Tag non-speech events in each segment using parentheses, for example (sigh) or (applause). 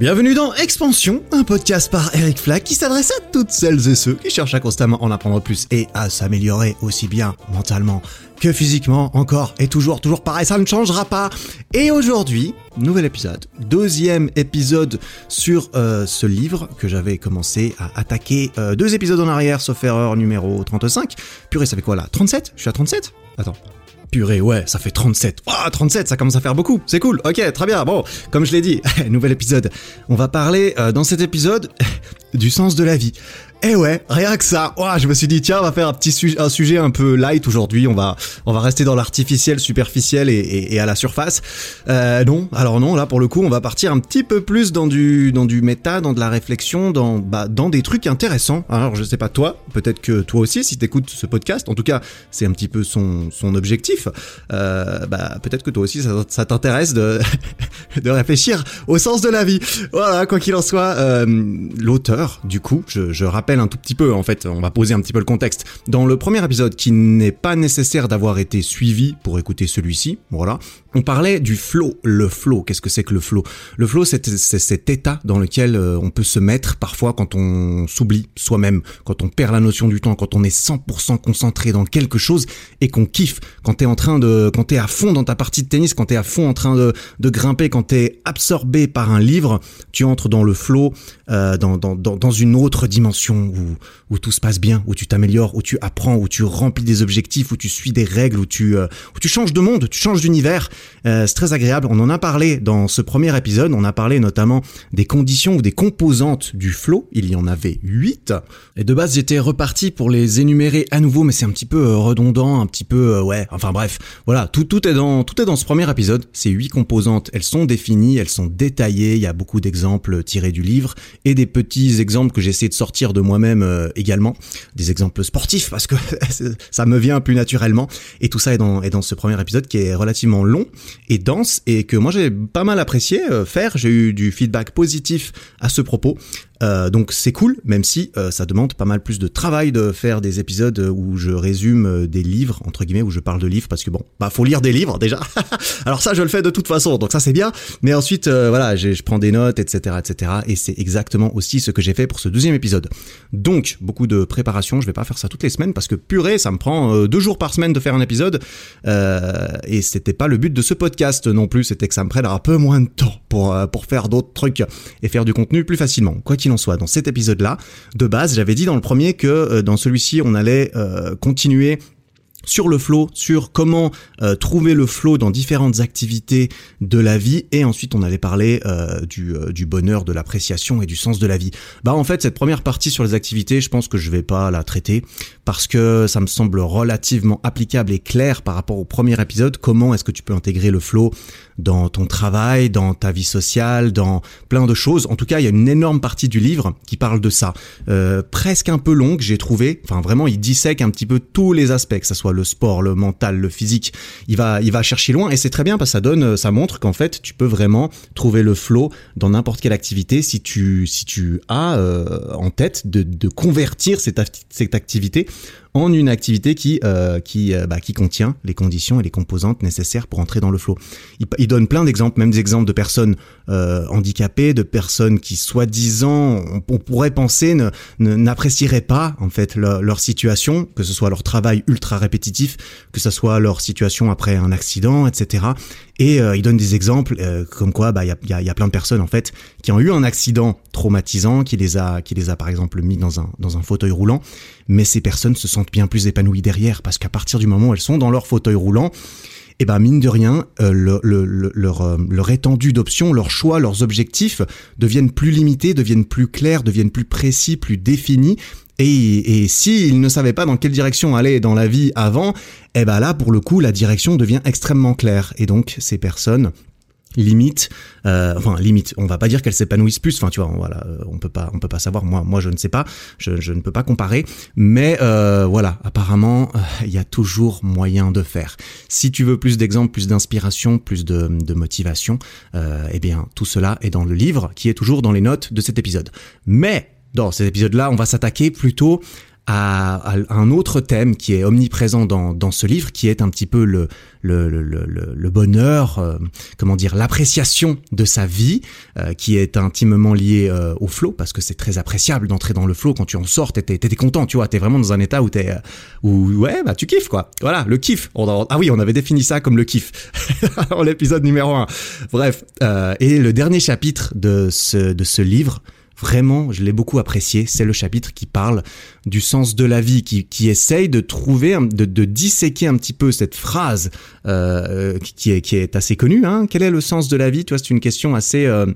Bienvenue dans Expansion, un podcast par Eric Flack qui s'adresse à toutes celles et ceux qui cherchent à constamment en apprendre plus et à s'améliorer aussi bien mentalement que physiquement, encore et toujours, toujours pareil, ça ne changera pas. Et aujourd'hui, nouvel épisode, deuxième épisode sur euh, ce livre que j'avais commencé à attaquer euh, deux épisodes en arrière, sauf erreur numéro 35. Purée, ça fait quoi là 37 Je suis à 37 Attends. Purée, ouais, ça fait 37. Ah, 37, ça commence à faire beaucoup. C'est cool. Ok, très bien. Bon, comme je l'ai dit, (laughs) nouvel épisode. On va parler euh, dans cet épisode (laughs) du sens de la vie. Eh ouais, rien que ça. Ouah, je me suis dit tiens, on va faire un petit sujet, un sujet un peu light aujourd'hui. On va, on va rester dans l'artificiel, superficiel et, et, à la surface. Euh, non, alors non, là pour le coup, on va partir un petit peu plus dans du, dans du méta, dans de la réflexion, dans, bah, dans des trucs intéressants. Alors je sais pas toi, peut-être que toi aussi, si t'écoutes ce podcast, en tout cas, c'est un petit peu son, son objectif. Euh, bah peut-être que toi aussi, ça, ça t'intéresse de, (laughs) de réfléchir au sens de la vie. Voilà, quoi qu'il en soit, euh, l'auteur, du coup, je, je rappelle un tout petit peu, en fait, on va poser un petit peu le contexte. Dans le premier épisode, qui n'est pas nécessaire d'avoir été suivi pour écouter celui-ci, voilà, on parlait du flow. Le flow, qu'est-ce que c'est que le flow? Le flow, c'est cet état dans lequel euh, on peut se mettre parfois quand on s'oublie soi-même, quand on perd la notion du temps, quand on est 100% concentré dans quelque chose et qu'on kiffe. Quand t'es en train de, quand t'es à fond dans ta partie de tennis, quand t'es à fond en train de, grimper, quand t'es absorbé par un livre, tu entres dans le flow, euh, dans, dans, dans, une autre dimension où, où tout se passe bien, où tu t'améliores, où tu apprends, où tu remplis des objectifs, où tu suis des règles, où tu, euh, où tu changes de monde, tu changes d'univers. Euh, c'est très agréable. On en a parlé dans ce premier épisode. On a parlé notamment des conditions ou des composantes du flow. Il y en avait huit. Et de base, j'étais reparti pour les énumérer à nouveau, mais c'est un petit peu euh, redondant, un petit peu, euh, ouais. Enfin bref, voilà. Tout, tout est dans, tout est dans ce premier épisode. Ces huit composantes, elles sont définies, elles sont détaillées. Il y a beaucoup d'exemples tirés du livre et des petits exemples que j'essaie de sortir de moi-même également. Des exemples sportifs parce que (laughs) ça me vient plus naturellement. Et tout ça est dans, est dans ce premier épisode qui est relativement long et dense et que moi j'ai pas mal apprécié euh, faire. J'ai eu du feedback positif à ce propos. Euh, donc c'est cool, même si euh, ça demande pas mal plus de travail de faire des épisodes où je résume euh, des livres entre guillemets où je parle de livres parce que bon bah faut lire des livres déjà. (laughs) Alors ça je le fais de toute façon donc ça c'est bien. Mais ensuite voilà je prends des notes etc etc et c'est exactement aussi ce que j'ai fait pour ce deuxième épisode. Donc beaucoup de préparation. Je vais pas faire ça toutes les semaines parce que purée ça me prend deux jours par semaine de faire un épisode et c'était pas le but de ce podcast non plus. C'était que ça me prenne un peu moins de temps pour pour faire d'autres trucs et faire du contenu plus facilement. Quoi qu'il en soit, dans cet épisode-là, de base, j'avais dit dans le premier que euh, dans celui-ci, on allait euh, continuer sur le flow, sur comment euh, trouver le flow dans différentes activités de la vie, et ensuite on allait parler du, du, bonheur, de l'appréciation et du sens de la vie. Bah en fait cette première partie sur les activités, je pense que je vais pas la traiter parce que ça me semble relativement applicable et clair par rapport au premier épisode. Comment est-ce que tu peux intégrer le flow dans ton travail, dans ta vie sociale, dans plein de choses. En tout cas, il y a une énorme partie du livre qui parle de ça. presque un peu longue, j'ai trouvé. Enfin, vraiment, il dissèque un petit peu tous les aspects, que ça soit le sport, le mental, le physique. Il va, il va chercher loin et c'est très bien parce que ça donne, ça montre qu'en fait, tu peux vraiment trouver le flow dans n'importe quelle activité si tu, si tu as euh, en tête de, de convertir cette activité en une activité qui euh, qui euh, bah, qui contient les conditions et les composantes nécessaires pour entrer dans le flow. Il, donne plein d'exemples, même des exemples de personnes euh, handicapées, de personnes qui soi-disant on, pourrait penser n'apprécieraient pas en fait leur, leur, situation, que ce soit leur travail ultra répétitif, que ce soit leur situation après un accident, etc. Et euh, il donne des exemples euh, comme quoi bah il y a, y, a, plein de personnes en fait qui ont eu un accident traumatisant qui les a qui les a par exemple mis dans un dans un fauteuil roulant, mais ces personnes se sentent bien plus épanouies derrière parce qu'à partir du moment où elles sont dans leur fauteuil roulant, et eh ben mine de rien, euh, euh, leur étendue d'options, leurs choix, leurs objectifs deviennent plus limités, deviennent plus clairs, deviennent plus précis, plus définis. Et, et s'ils ne savaient pas dans quelle direction aller dans la vie avant, eh ben là, pour le coup, la direction devient extrêmement claire. Et donc, ces personnes limite euh, enfin limite on va pas dire qu'elles s'épanouissent plus enfin tu vois voilà euh, on peut pas on peut pas savoir. Moi moi je ne sais pas je, je ne peux pas comparer mais euh, voilà apparemment euh, il y a toujours moyen de faire. Si tu veux plus d'exemples plus d'inspiration plus de, de motivation euh, eh bien tout cela est dans le livre qui est toujours dans les notes de cet épisode. Mais dans cet épisode là on va s'attaquer plutôt à, un autre thème qui est omniprésent dans, dans ce livre, qui est un petit peu le, le, le, le, le bonheur, euh, comment dire, l'appréciation de sa vie, euh, qui est intimement lié euh, au flow, parce que c'est très appréciable d'entrer dans le flow. Quand tu en sors, t'es, t'es, content, tu vois, t'es vraiment dans un état où t'es, où ouais, bah tu kiffes quoi. Voilà, le kiff. ah oui, on avait défini ça comme le kiff (laughs) dans l'épisode numéro 1. Bref, et le dernier chapitre de ce de ce livre Vraiment, je l'ai beaucoup apprécié. C'est le chapitre qui parle du sens de la vie, qui, qui essaye de trouver, de, de disséquer un petit peu cette phrase euh, qui, est, qui est assez connue. Hein. Quel est le sens de la vie? Tu vois, c'est une question assez... Euh,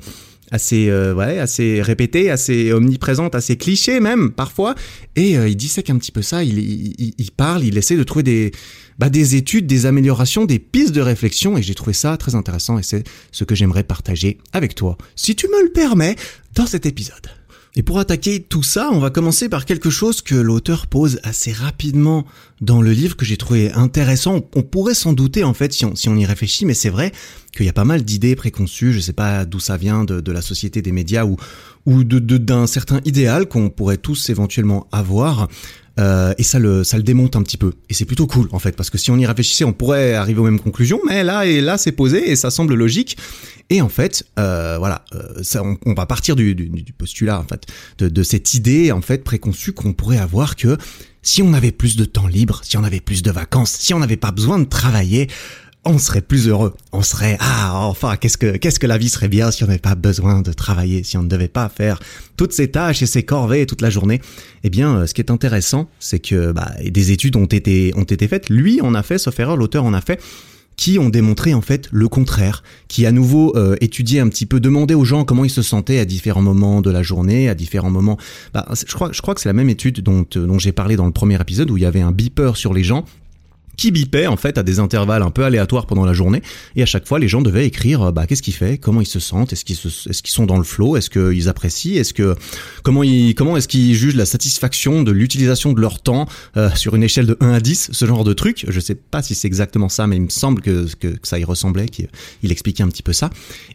assez euh, ouais, assez répétée, assez omniprésente, assez cliché même parfois. Et euh, il dissèque un petit peu ça. Il, il, il, parle, il essaie de trouver des bah, des études, des améliorations, des pistes de réflexion. Et j'ai trouvé ça très intéressant. Et c'est ce que j'aimerais partager avec toi, si tu me le permets, dans cet épisode. Et pour attaquer tout ça, on va commencer par quelque chose que l'auteur pose assez rapidement dans le livre que j'ai trouvé intéressant. On pourrait s'en douter en fait si on, y réfléchit, mais c'est vrai qu'il y a pas mal d'idées préconçues. Je sais pas d'où ça vient de, la société des médias ou, ou de, d'un certain idéal qu'on pourrait tous éventuellement avoir. Euh, et ça le ça le démonte un petit peu. Et c'est plutôt cool en fait parce que si on y réfléchissait on pourrait arriver aux mêmes conclusions mais là et là c'est posé et ça semble logique. Et en fait euh, voilà euh, ça, on, va partir du, du, du, postulat en fait de, de cette idée en fait préconçue qu'on pourrait avoir que si on avait plus de temps libre si on avait plus de vacances si on n'avait pas besoin de travailler on serait plus heureux. On serait ah enfin qu'est-ce que qu'est-ce que la vie serait bien si on n'avait pas besoin de travailler, si on ne devait pas faire toutes ces tâches et ces corvées toute la journée. Eh bien, euh, ce qui est intéressant, c'est que bah, des études ont été ont été faites. Lui, on a fait, sauf erreur, l'auteur en a fait qui ont démontré en fait le contraire, qui à nouveau euh, un petit peu, demandé aux gens comment ils se sentaient à différents moments de la journée, à différents moments. Bah, je crois, je crois que c'est la même étude dont, euh, dont j'ai parlé dans le premier épisode où il y avait un beeper sur les gens qui bipait en fait à des intervalles un peu aléatoires pendant la journée. Et à chaque fois les gens devaient écrire euh, bah qu'est-ce qu'ils font comment ils se sentent est-ce qu'ils est-ce qu'ils sont dans le flow est-ce qu'ils apprécient est-ce que comment comment est-ce qu'ils jugent la satisfaction de l'utilisation de leur temps euh, sur une échelle de 1 à 10 ce genre de truc. Je sais pas si c'est exactement ça mais il me semble que, que, ça y ressemblait qu'il il expliquait un petit peu ça.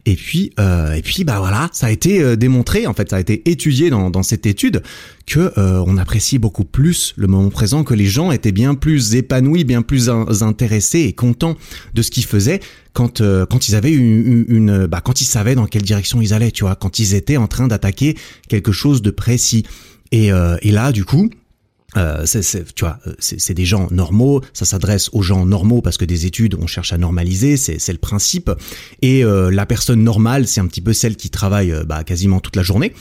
Et puis euh, et puis bah voilà ça a été démontré en fait ça a été étudié dans, dans cette étude que on appréciait beaucoup plus le moment présent que les gens étaient bien plus épanouis bien plus intéressés et contents de ce qu'ils faisaient quand euh, quand ils avaient une, une, bah quand ils savaient dans quelle direction ils allaient, tu vois, quand ils étaient en train d'attaquer quelque chose de précis. Et, euh, et là, du coup, euh, c'est, tu vois, euh, c'est, des gens normaux, ça s'adresse aux gens normaux parce que des études, on cherche à normaliser, c'est, le principe. Et euh, la personne normale, c'est un petit peu celle qui travaille euh, bah, quasiment toute la journée,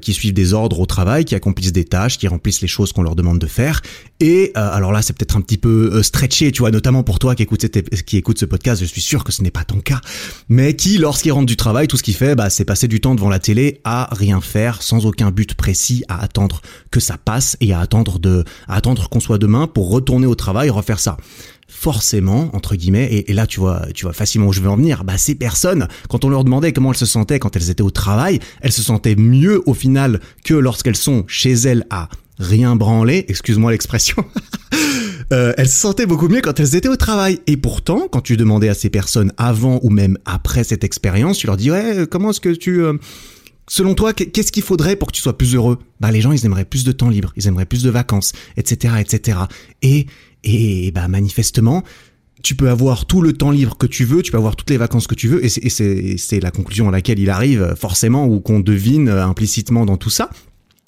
qui suivent des ordres au travail, qui accomplissent des tâches, qui remplissent les choses qu'on leur demande de faire. Et alors là, c'est peut-être un petit peu stretché, tu vois, notamment pour toi qui écoute, qui écoute ce podcast, je suis sûr que ce n'est pas ton cas, mais qui, lorsqu'il rentre du travail, tout ce qu'il fait, bah, c'est passer du temps devant la télé à rien faire, sans aucun but précis, à attendre que ça passe et à attendre de attendre qu'on soit demain pour retourner au travail, refaire ça. Forcément entre guillemets et, là tu vois tu vois facilement où je veux en venir bah ces personnes quand on leur demandait comment elles se sentaient quand elles étaient au travail elles se sentaient mieux au final que lorsqu'elles sont chez elles à rien branler excuse-moi l'expression (laughs) euh, elles se sentaient beaucoup mieux quand elles étaient au travail. Et pourtant quand tu demandais à ces personnes avant ou même après cette expérience tu leur dis ouais comment est-ce que tu euh, Selon toi, qu'est-ce qu'il faudrait pour que tu sois plus heureux? Bah les gens, ils aimeraient plus de temps libre, ils aimeraient plus de vacances, etc., etc. Et et bah manifestement, tu peux avoir tout le temps libre que tu veux, tu peux avoir toutes les vacances que tu veux, et c'est la conclusion à laquelle il arrive forcément ou qu'on devine implicitement dans tout ça.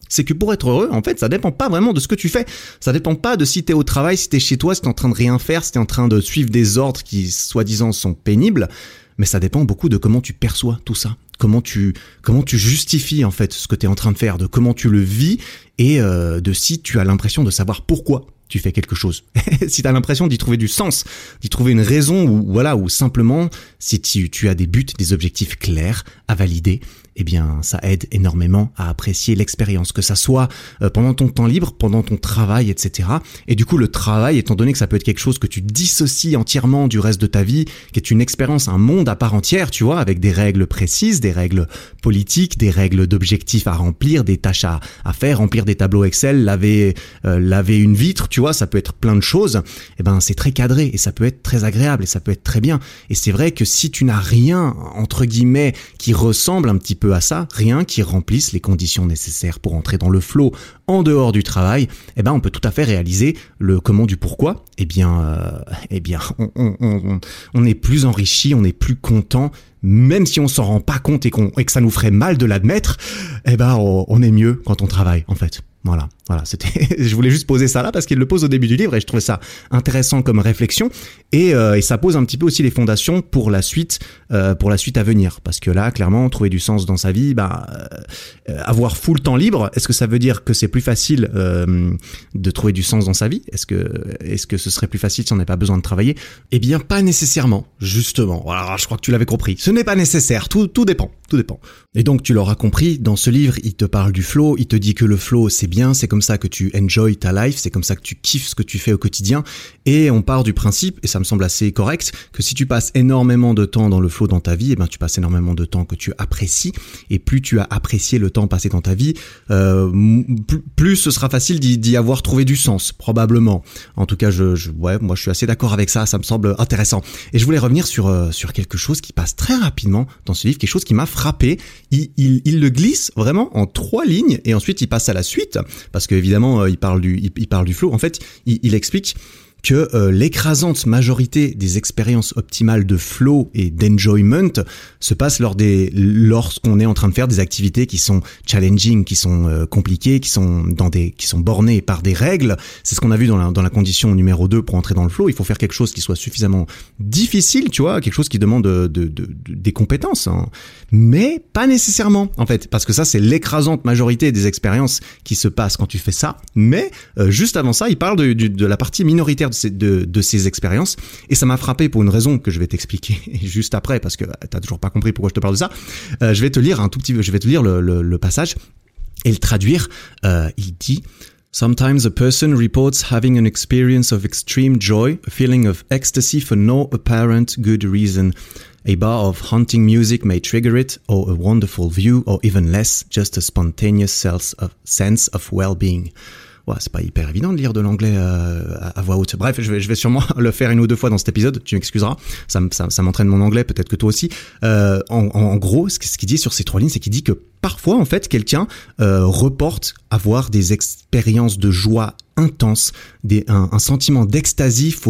C'est que pour être heureux, en fait, ça dépend pas vraiment de ce que tu fais. Ça dépend pas de si t'es au travail, si t'es chez toi, si t'es en train de rien faire, si t'es en train de suivre des ordres qui, soi-disant, sont pénibles. Mais ça dépend beaucoup de comment tu perçois tout ça comment tu comment tu justifies en fait ce que tu es en train de faire, de comment tu le vis et euh, de si tu as l'impression de savoir pourquoi tu fais quelque chose. (laughs) si tu as l'impression d'y trouver du sens, d'y trouver une raison ou voilà ou simplement si tu, tu as des buts, des objectifs clairs à valider eh bien, ça aide énormément à apprécier l'expérience, que ça soit euh, pendant ton temps libre, pendant ton travail, etc. Et du coup, le travail, étant donné que ça peut être quelque chose que tu dissocies entièrement du reste de ta vie, qui est une expérience, un monde à part entière, tu vois, avec des règles précises, des règles politiques, des règles d'objectifs à remplir, des tâches à, faire, remplir des tableaux Excel, laver, euh, laver une vitre, tu vois, ça peut être plein de choses. Eh ben, c'est très cadré et ça peut être très agréable et ça peut être très bien. Et c'est vrai que si tu n'as rien, entre guillemets, qui ressemble un petit peu à ça, rien qui remplisse les conditions nécessaires pour entrer dans le flow en dehors du travail, eh ben on peut tout à fait réaliser le comment du pourquoi. Eh bien, euh, eh bien, on, est plus enrichi, on est plus content, même si on s'en rend pas compte et, qu'on et que ça nous ferait mal de l'admettre. Eh ben, on est mieux quand on travaille, en fait. Voilà, voilà, c'était. (laughs) je voulais juste poser ça là parce qu'il le pose au début du livre et je trouvais ça intéressant comme réflexion et, euh, ça pose un petit peu aussi les fondations pour la suite, euh, pour la suite à venir parce que là, clairement, trouver du sens dans sa vie, bah, euh, avoir full temps libre, est-ce que ça veut dire que c'est plus facile euh, de trouver du sens dans sa vie? Est-ce que, est-ce que ce serait plus facile si on n'avait pas besoin de travailler? Eh bien, pas nécessairement, justement. Je crois que tu l'avais compris. Ce n'est pas nécessaire. Tout, tout dépend, tout dépend. Et donc, tu l'auras compris. Dans ce livre, il te parle du flow. Il te dit que le flow, c'est bien, c'est comme ça que tu enjoy ta life, c'est comme ça que tu kiffes ce que tu fais au quotidien. Et on part du principe, et ça me semble assez correct, que si tu passes énormément de temps dans le flow dans ta vie, et eh ben tu passes énormément de temps que tu apprécies. Et plus tu as apprécié le temps passé dans ta vie, euh, plus ce sera facile d'y avoir trouvé du sens, probablement. En tout cas, je, ouais, moi je suis assez d'accord avec ça, ça me semble intéressant. Et je voulais revenir sur euh, sur quelque chose qui passe très rapidement dans ce livre, quelque chose qui m'a frappé. Il le glisse vraiment en trois lignes, et ensuite il passe à la suite parce qu'évidemment, euh, il parle du, il, parle du flow. En fait, il, il explique que euh, l'écrasante majorité des expériences optimales de flow et d'enjoyment se passent lors des lorsqu'on est en train de faire des activités qui sont challenging, qui sont euh, compliquées, qui sont dans des qui sont bornées par des règles. C'est ce qu'on a vu dans la dans la condition numéro 2 pour entrer dans le flow, il faut faire quelque chose qui soit suffisamment difficile, tu vois, quelque chose qui demande de, de, de des compétences hein. mais pas nécessairement en fait parce que ça c'est l'écrasante majorité des expériences qui se passent quand tu fais ça, mais euh, juste avant ça, il parle de, de la partie minoritaire de ces, expériences. Et ça m'a frappé pour une raison que je vais t'expliquer (laughs) juste après, parce que t'as toujours pas compris pourquoi je te parle de ça. Euh, je vais te lire un tout petit je vais te lire le, le, passage et le traduire. Euh, il dit... Sometimes a person reports having an experience of extreme joy, a feeling of ecstasy for no apparent good reason. A bar of haunting music may trigger it, or a wonderful view, or even less, just a spontaneous sense of well-being c'est pas hyper évident de lire de l'anglais euh, à, voix haute. Bref, je vais, sûrement (laughs) le faire une ou deux fois dans cet épisode, tu m'excuseras. Ça, m'entraîne mon anglais, peut-être que toi aussi. Euh, en, en, gros, ce qu'il dit sur ces trois lignes, c'est qu'il dit que parfois, en fait, quelqu'un euh, reporte avoir des expériences de joie intense, des, un, sentiment d'extasie, (laughs)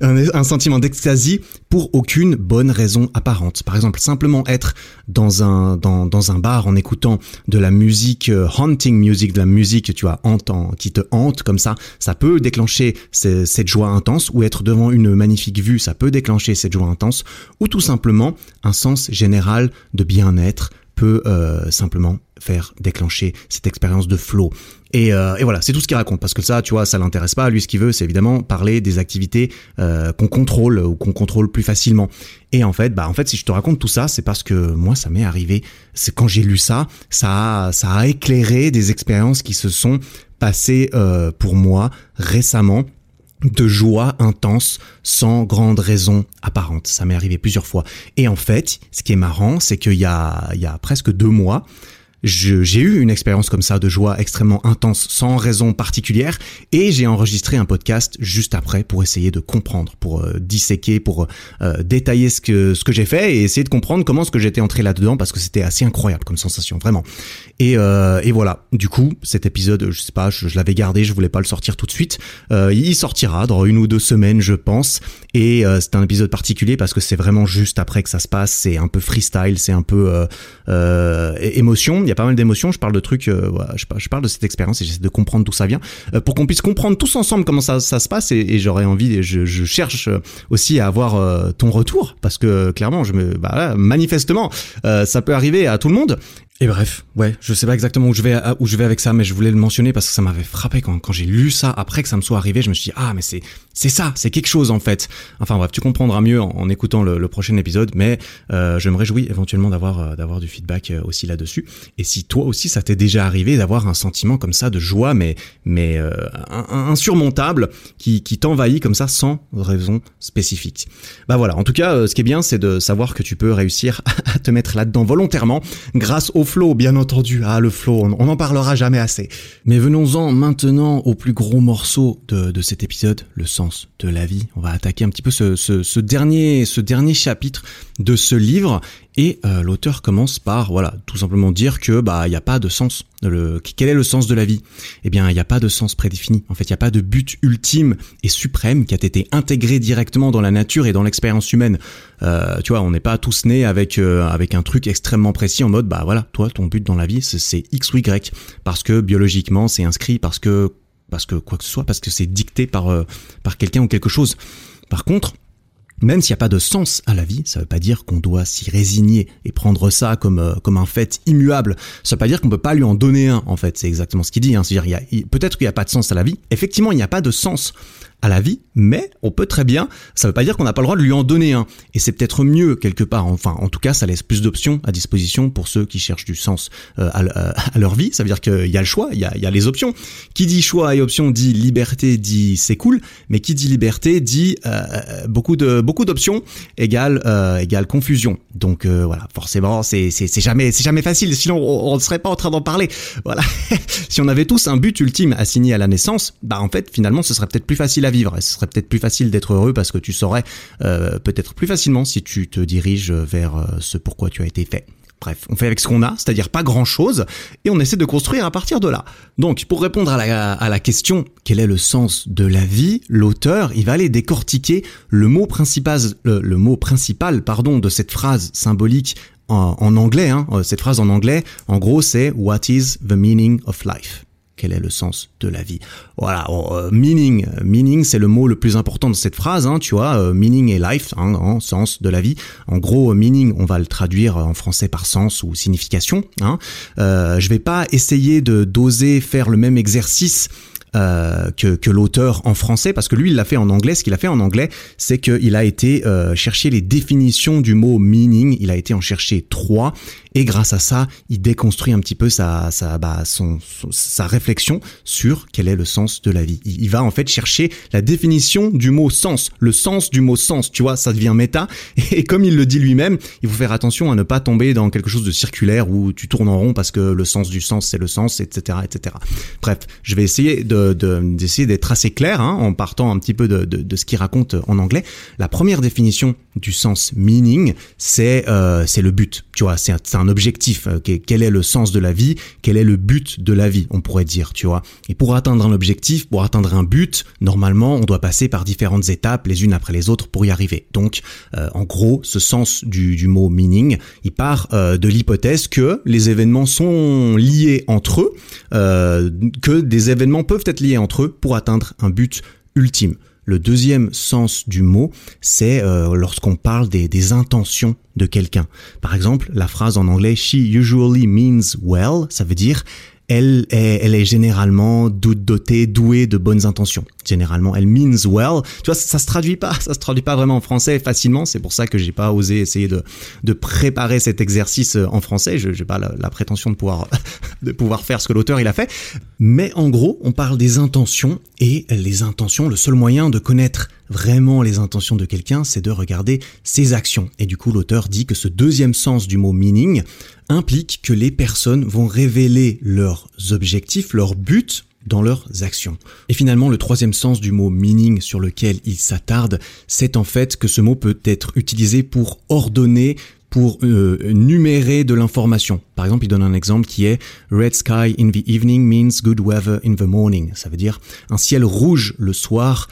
un, un sentiment d'extasie pour aucune bonne raison apparente. Par exemple, simplement être dans un, dans, un bar en écoutant de la musique euh, haunting music, de la musique, tu vois, hantant, qui te hante comme ça, ça peut déclencher cette joie intense, ou être devant une magnifique vue, ça peut déclencher cette joie intense, ou tout simplement un sens général de bien-être, peut euh, simplement faire déclencher cette expérience de flow. Et, euh, et voilà, c'est tout ce qu'il raconte, parce que ça, tu vois, ça l'intéresse pas. Lui, ce qu'il veut, c'est évidemment parler des activités euh, qu'on contrôle ou qu'on contrôle plus facilement. Et en fait, bah, en fait, si je te raconte tout ça, c'est parce que moi, ça m'est arrivé. C'est quand j'ai lu ça, ça a, ça a éclairé des expériences qui se sont passées euh, pour moi récemment de joie intense sans grande raison apparente. Ça m'est arrivé plusieurs fois. Et en fait, ce qui est marrant, c'est qu'il y a, il y a presque deux mois, j'ai eu une expérience comme ça de joie extrêmement intense sans raison particulière et j'ai enregistré un podcast juste après pour essayer de comprendre, pour euh, disséquer, pour euh, détailler ce que ce que j'ai fait et essayer de comprendre comment ce que j'étais entré là-dedans parce que c'était assez incroyable comme sensation vraiment. Et, euh, et voilà, du coup cet épisode, je sais pas, je, je l'avais gardé, je voulais pas le sortir tout de suite. il sortira dans une ou deux semaines, je pense. Et c'est un épisode particulier parce que c'est vraiment juste après que ça se passe, c'est un peu freestyle, c'est un peu émotion y a pas mal d'émotions. Je parle de trucs, euh, je, parle de cette expérience et j'essaie de comprendre d'où ça vient euh, pour qu'on puisse comprendre tous ensemble comment ça, se passe. Et, j'aurais envie, je, je cherche aussi à avoir euh, ton retour parce que clairement, je me, bah, manifestement, ça peut arriver à tout le monde. Et bref, ouais, je sais pas exactement où je vais où je vais avec ça, mais je voulais le mentionner parce que ça m'avait frappé quand, quand j'ai lu ça après que ça me soit arrivé. Je me suis dit ah mais c'est c'est ça, c'est quelque chose en fait. Enfin bref, tu comprendras mieux en, écoutant le, prochain épisode, mais euh, je me réjouis éventuellement d'avoir euh, d'avoir du feedback euh, aussi là-dessus. Et si toi aussi ça t'est déjà arrivé d'avoir un sentiment comme ça de joie, mais mais euh, insurmontable qui qui t'envahit comme ça sans raison spécifique. Bah voilà. En tout cas, ce qui est bien, c'est de savoir que tu peux réussir (laughs) à te mettre là-dedans volontairement grâce au flow, bien entendu. Ah, le flow, on n'en parlera jamais assez. Mais venons-en maintenant au plus gros morceau de, cet épisode, le sens de la vie. On va attaquer un petit peu ce dernier, ce dernier chapitre de ce livre Et euh, l'auteur commence par, voilà, tout simplement dire que bah il n'y a pas de sens. Le, quel est le sens de la vie? Eh bien, il n'y a pas de sens prédéfini. En fait, il n'y a pas de but ultime et suprême qui a été intégré directement dans la nature et dans l'expérience humaine. Euh, tu vois, on n'est pas tous nés avec euh, avec un truc extrêmement précis en mode, bah voilà, toi, ton but dans la vie, c'est X ou Y, parce que biologiquement, c'est inscrit, parce que parce que quoi que ce soit, parce que c'est dicté par par quelqu'un ou quelque chose. Par contre, même s'il n'y a pas de sens à la vie, ça ne veut pas dire qu'on doit s'y résigner et prendre ça comme euh, comme un fait immuable. Ça ne veut pas dire qu'on peut pas lui en donner un. En fait, c'est exactement ce qu'il dit. Hein. C'est-à-dire, peut-être qu'il n'y a pas de sens à la vie. Effectivement, il n'y a pas de sens à la vie, mais on peut très bien, ça veut pas dire qu'on n'a pas le droit de lui en donner un. Et c'est peut-être mieux quelque part, enfin en tout cas ça laisse plus d'options à disposition pour ceux qui cherchent du sens euh, à, leur vie. Ça veut dire qu'il y a le choix, il y a, y a les options. Qui dit choix et options dit liberté, dit c'est cool, mais qui dit liberté dit euh, beaucoup de beaucoup d'options égale euh, égale confusion. Donc voilà, forcément c'est c'est jamais c'est jamais facile. Sinon on ne serait pas en train d'en parler. Voilà, (laughs) si on avait tous un but ultime assigné à la naissance, bah en fait finalement ce serait peut-être plus facile à vivre. Ce serait peut-être plus facile d'être heureux parce que tu saurais euh, peut-être plus facilement si tu te diriges vers euh, ce pourquoi tu as été fait. Bref, on fait avec ce qu'on a, c'est-à-dire pas grand-chose, et on essaie de construire à partir de là. Donc, pour répondre à la, à la question quel est le sens de la vie, l'auteur, il va aller décortiquer le mot principal, le, mot principal, pardon, de cette phrase symbolique en, en anglais. Hein, euh, cette phrase en anglais, en gros, c'est What is the meaning of life? Quel est le sens de la vie Voilà, euh, meaning, meaning c'est le mot le plus important de cette phrase, hein, tu vois, euh, meaning et life, hein, en sens de la vie. En gros, meaning, on va le traduire en français par sens ou signification. Hein. Euh, je vais pas essayer de d'oser faire le même exercice euh, que, l'auteur en français, parce que lui, il l'a fait en anglais. Ce qu'il a fait en anglais, c'est qu'il a été euh, chercher les définitions du mot meaning. Il a été en chercher trois, et grâce à ça, il déconstruit un petit peu sa, sa, bah, son, sa réflexion sur quel est le sens de la vie. Il, va en fait chercher la définition du mot sens, le sens du mot sens. Tu vois, ça devient méta. (laughs) Et comme il le dit lui-même, il faut faire attention à ne pas tomber dans quelque chose de circulaire où tu tournes en rond parce que le sens du sens, c'est le sens, etc., etc. Bref, je vais essayer de d'essayer d'être assez clair hein, en partant un petit peu de, de, ce qu'il raconte en anglais. La première définition du sens meaning, c'est euh, c'est le but. Tu vois, c'est un, objectif. Euh, quel est le sens de la vie Quel est le but de la vie On pourrait dire, tu vois. Et pour atteindre un objectif, pour atteindre un but, normalement, on doit passer par différentes étapes, les unes après les autres, pour y arriver. Donc, euh, en gros, ce sens du, du mot meaning, il part de l'hypothèse que les événements sont liés entre eux, que des événements peuvent être liés entre eux pour atteindre un but ultime. Le deuxième sens du mot, c'est euh, lorsqu'on parle des, des, intentions de quelqu'un. Par exemple, la phrase en anglais She usually means well, ça veut dire elle est, elle est généralement dotée, douée de bonnes intentions. Généralement, elle means well. Tu vois, ça, se traduit pas, ça se traduit pas vraiment en français facilement. C'est pour ça que j'ai pas osé essayer de, de préparer cet exercice euh, en français. Je n'ai pas la, prétention de pouvoir, (laughs) de pouvoir faire ce que l'auteur il a fait. Mais en gros, on parle des intentions et les intentions, le seul moyen de connaître vraiment les intentions de quelqu'un, c'est de regarder ses actions. Et du coup, l'auteur dit que ce deuxième sens du mot meaning implique que les personnes vont révéler leurs objectifs, leurs buts dans leurs actions. Et finalement, le troisième sens du mot meaning sur lequel il s'attarde, c'est en fait que ce mot peut être utilisé pour ordonner pour euh, numérer de l'information. Par exemple, il donne un exemple qui est Red sky in the evening means good weather in the morning. Ça veut dire un ciel rouge le soir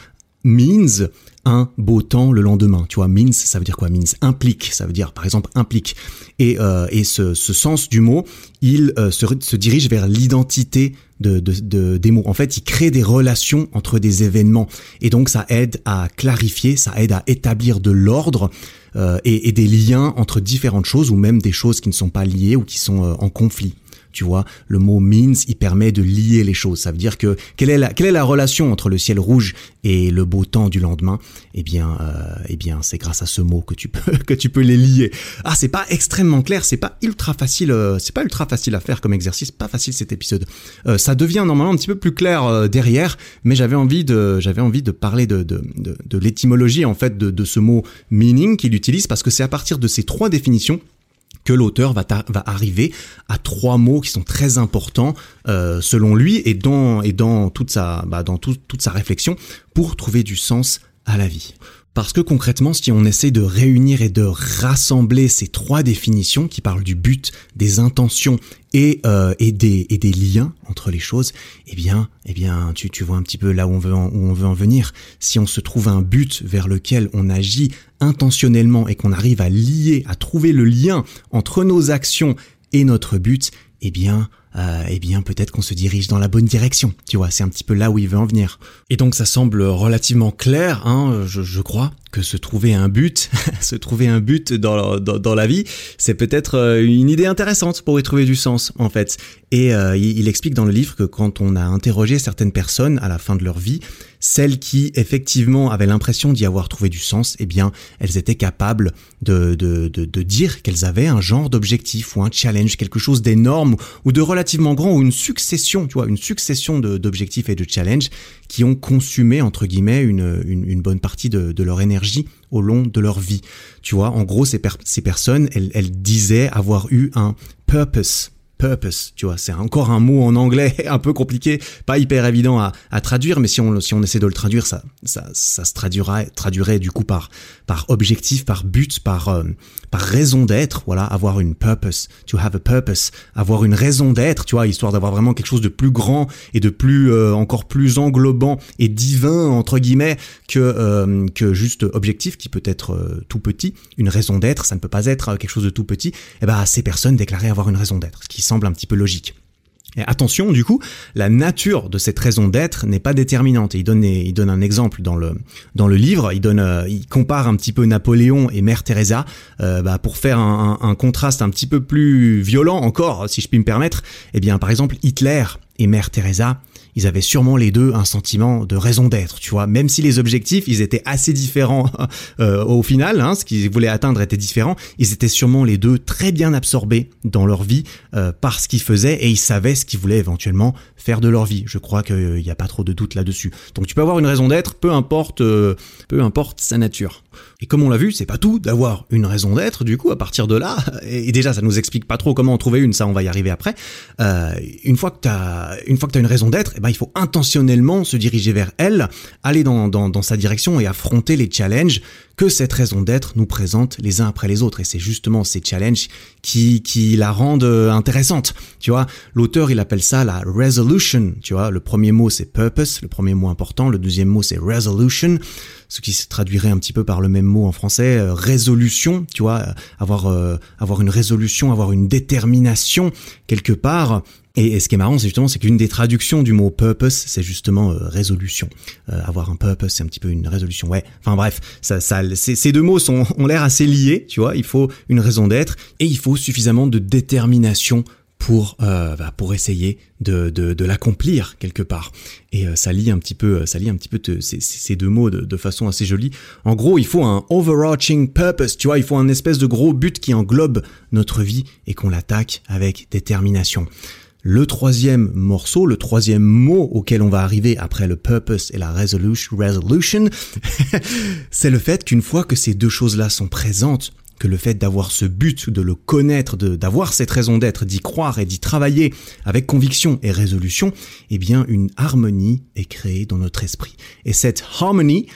means un beau temps le lendemain. Tu vois, means, ça veut dire quoi? Means implique, ça veut dire par exemple implique. Et, euh, et ce, ce, sens du mot, il euh, se, se, dirige vers l'identité de, de, des mots. En fait, il crée des relations entre des événements. Et donc, ça aide à clarifier, ça aide à établir de l'ordre euh, et, et, des liens entre différentes choses ou même des choses qui ne sont pas liées ou qui sont en conflit. Tu vois, le mot means, il permet de lier les choses. Ça veut dire que quelle est la, quelle est la relation entre le ciel rouge et le beau temps du lendemain? Eh bien, euh, eh bien, c'est grâce à ce mot que tu peux (laughs) que tu peux les lier. Ah, c'est pas extrêmement clair, c'est pas ultra facile, euh, c'est pas ultra facile à faire comme exercice, pas facile cet épisode. Euh, ça devient normalement un petit peu plus clair derrière, mais j'avais envie de j'avais envie de parler de de, de, de l'étymologie en fait de, de ce mot meaning qu'il utilise parce que c'est à partir de ces trois définitions que l'auteur va, arriver à trois mots qui sont très importants euh, selon lui et dans, et dans, toute, sa, bah, dans toute sa réflexion pour trouver du sens à la vie. Parce que concrètement, si on essaie de réunir et de rassembler ces trois définitions qui parlent du but, des intentions et, euh, des, liens entre les choses, eh bien, eh bien, tu, vois un petit peu là où on veut où on veut en venir. Si on se trouve un but vers lequel on agit intentionnellement et qu'on arrive à lier, à trouver le lien entre nos actions et notre but, eh bien, euh, eh bien peut-être qu'on se dirige dans la bonne direction. Tu vois, c'est un petit peu là où il veut en venir. Et donc ça semble relativement clair, hein, je, je crois, que se trouver un but, (laughs) se trouver un but dans, dans, la vie, c'est peut-être euh, une idée intéressante pour y trouver du sens en fait. Et euh, il, explique dans le livre que quand on a interrogé certaines personnes à la fin de leur vie, celles qui effectivement avaient l'impression d'y avoir trouvé du sens, eh bien elles étaient capables de, de, de, dire qu'elles avaient un genre d'objectif ou un challenge, quelque chose d'énorme ou de relativement grand ou une succession, tu vois, une succession d'objectifs et de challenges qui ont consumé entre guillemets une, une, bonne partie de leur énergie au long de leur vie. Tu vois, en gros, ces, personnes, elles disaient avoir eu un purpose purpose, tu vois, c'est encore un mot en anglais (laughs) un peu compliqué, pas hyper évident à, traduire, mais si on, si on essaie de le traduire, ça, ça, ça se traduira, traduirait du coup par, par objectif, par but, par, euh, par raison d'être, voilà, avoir une purpose, to have a purpose, avoir une raison d'être, tu vois, histoire d'avoir vraiment quelque chose de plus grand et de plus, euh, encore plus englobant et divin, entre guillemets, que, euh, que juste objectif qui peut être tout petit, une raison d'être, ça ne peut pas être quelque chose de tout petit, et eh ben, ces personnes déclaraient avoir une raison d'être, ce qui semble un petit peu logique. Et attention, du coup, la nature de cette raison d'être n'est pas déterminante. Il donne, un exemple dans le dans le livre. Il euh, il compare un petit peu Napoléon et Mère Teresa euh, bah, pour faire un, un, un, contraste un petit peu plus violent encore, si je puis me permettre. Eh bien, par exemple, Hitler et Mère Teresa, ils avaient sûrement les deux un sentiment de raison d'être, tu vois, même si les objectifs, ils étaient assez différents (laughs) euh, au final, hein, ce qu'ils voulaient atteindre était différent, ils étaient sûrement les deux très bien absorbés dans leur vie euh, par ce qu'ils faisaient et ils savaient ce qu'ils voulaient éventuellement faire de leur vie. Je crois qu'il n'y a pas trop de doute là-dessus. Donc tu peux avoir une raison d'être, peu importe, euh, peu importe sa nature. Et comme on l'a vu, c'est pas tout d'avoir une raison d'être. Du coup, à partir de là, (laughs) et déjà, ça nous explique pas trop comment en trouver une. Ça, on va y arriver après. Une fois que t'as, une une raison d'être, eh ben, il faut intentionnellement se diriger vers elle, aller dans, dans, dans sa direction et affronter les challenges que cette raison d'être nous présente les uns après les autres. Et c'est justement ces challenges qui, qui la rendent euh, intéressante. Tu vois, l'auteur, il appelle ça la resolution. Tu vois, le premier mot, c'est purpose, le premier mot important. Le deuxième mot, c'est resolution ce qui se traduirait un petit peu par le même mot en français, euh, résolution, tu vois, euh, avoir euh, avoir une résolution, avoir une détermination quelque part. Et, ce qui est marrant, c'est justement, c'est qu'une des traductions du mot purpose, c'est justement résolution. avoir un purpose, c'est un petit peu une résolution. Ouais. Enfin bref, ça, ça, ces deux mots sont, ont l'air assez liés, tu vois. Il faut une raison d'être et il faut suffisamment de détermination pour euh, bah, pour essayer de, de, de l'accomplir quelque part et euh, ça lie un petit peu ça lie un petit peu ces, ces, deux mots de, de, façon assez jolie en gros il faut un overarching purpose tu vois il faut un espèce de gros but qui englobe notre vie et qu'on l'attaque avec détermination le troisième morceau, le troisième mot auquel on va arriver après le purpose et la resolution, (laughs) c'est le fait qu'une fois que ces deux choses-là sont présentes, que le fait d'avoir ce but, de le connaître, d'avoir cette raison d'être, d'y croire et d'y travailler avec conviction et résolution, eh bien une harmonie est créée dans notre esprit. Et cette harmony,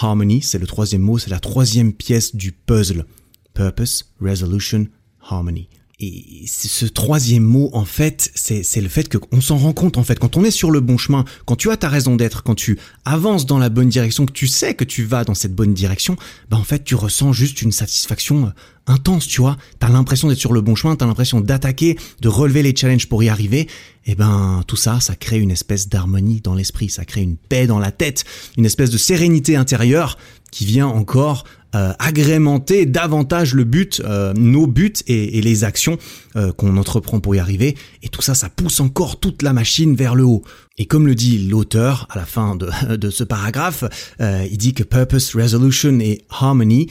harmony, c'est le troisième mot, c'est la troisième pièce du puzzle. Purpose, resolution, harmony. Et ce troisième mot, en fait, c'est le fait qu'on s'en rend compte, en fait, quand on est sur le bon chemin, quand tu as ta raison d'être, quand tu avances dans la bonne direction, que tu sais que tu vas dans cette bonne direction, bah en fait, tu ressens juste une satisfaction euh, intense, tu vois. T'as l'impression d'être sur le bon chemin, t'as l'impression d'attaquer, de relever les challenges pour y arriver. Et ben, tout ça, ça crée une espèce d'harmonie dans l'esprit, ça crée une paix dans la tête, une espèce de sérénité intérieure qui vient encore euh, agrémenter davantage le but, euh, nos buts et, et les actions euh, qu'on entreprend pour y arriver. Et tout ça, ça pousse encore toute la machine vers le haut. Et comme le dit l'auteur à la fin de, (laughs) de ce paragraphe, euh, il dit que purpose, resolution et harmony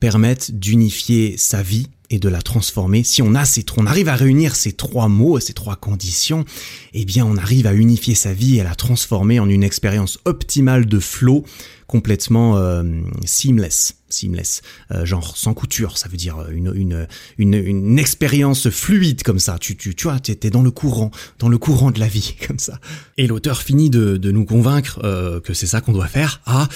permettent d'unifier sa vie et de la transformer. Si on a ces, on arrive à réunir ces trois mots, ces trois conditions, eh bien, on arrive à unifier sa vie et à la transformer en une expérience optimale de flow complètement euh, seamless, seamless, euh, genre sans couture, ça veut dire une, une, une, une expérience fluide comme ça, tu, tu, tu vois, t'es dans le courant, dans le courant de la vie, (laughs) comme ça. Et l'auteur finit de, de nous convaincre euh, que c'est ça qu'on doit faire, ah,